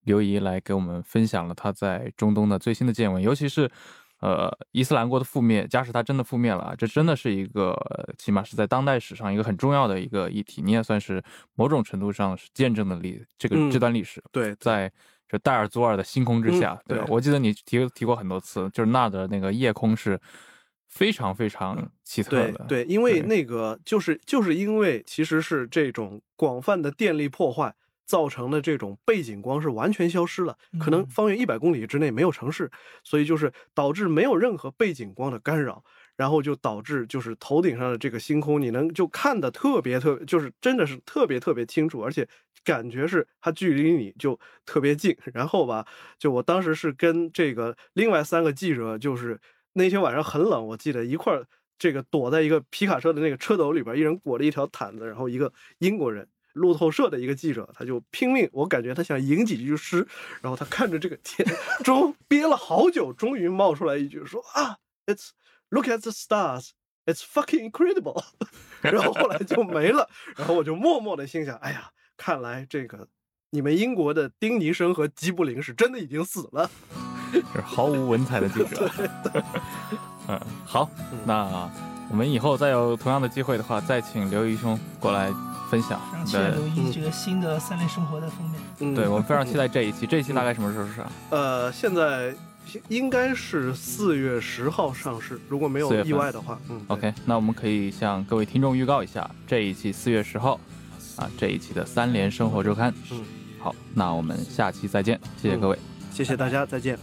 刘怡来给我们分享了她在中东的最新的见闻，尤其是呃伊斯兰国的覆灭，假使它真的覆灭了，这真的是一个起码是在当代史上一个很重要的一个议题，你也算是某种程度上是见证了历这个这段历史。对，在。就戴尔祖尔的星空之下，对吧？我记得你提提过很多次，就是那的那个夜空是非常非常奇特的。对，因为那个就是就是因为其实是这种广泛的电力破坏造成的这种背景光是完全消失了，可能方圆一百公里之内没有城市，所以就是导致没有任何背景光的干扰，然后就导致就是头顶上的这个星空你能就看的特别特，就是真的是特别特别清楚，而且。感觉是它距离你就特别近，然后吧，就我当时是跟这个另外三个记者，就是那天晚上很冷，我记得一块儿这个躲在一个皮卡车的那个车斗里边，一人裹着一条毯子，然后一个英国人路透社的一个记者，他就拼命，我感觉他想吟几句诗，然后他看着这个天，终憋了好久，终于冒出来一句说啊，It's look at the stars, it's fucking incredible，[LAUGHS] 然后后来就没了，然后我就默默的心想，哎呀。看来这个你们英国的丁尼生和吉布林是真的已经死了，[LAUGHS] 是毫无文采的记者。嗯，好，那我们以后再有同样的机会的话，再请刘毅兄过来分享。期待刘毅这个新的三类生活的封面。嗯，对我们非常期待这一期。这一期大概什么时候上？呃，现在应该是四月十号上市，如果没有意外的话。嗯，OK，那我们可以向各位听众预告一下，这一期四月十号。啊，这一期的三联生活周刊，嗯，好，那我们下期再见，谢谢各位，谢谢大家，再见。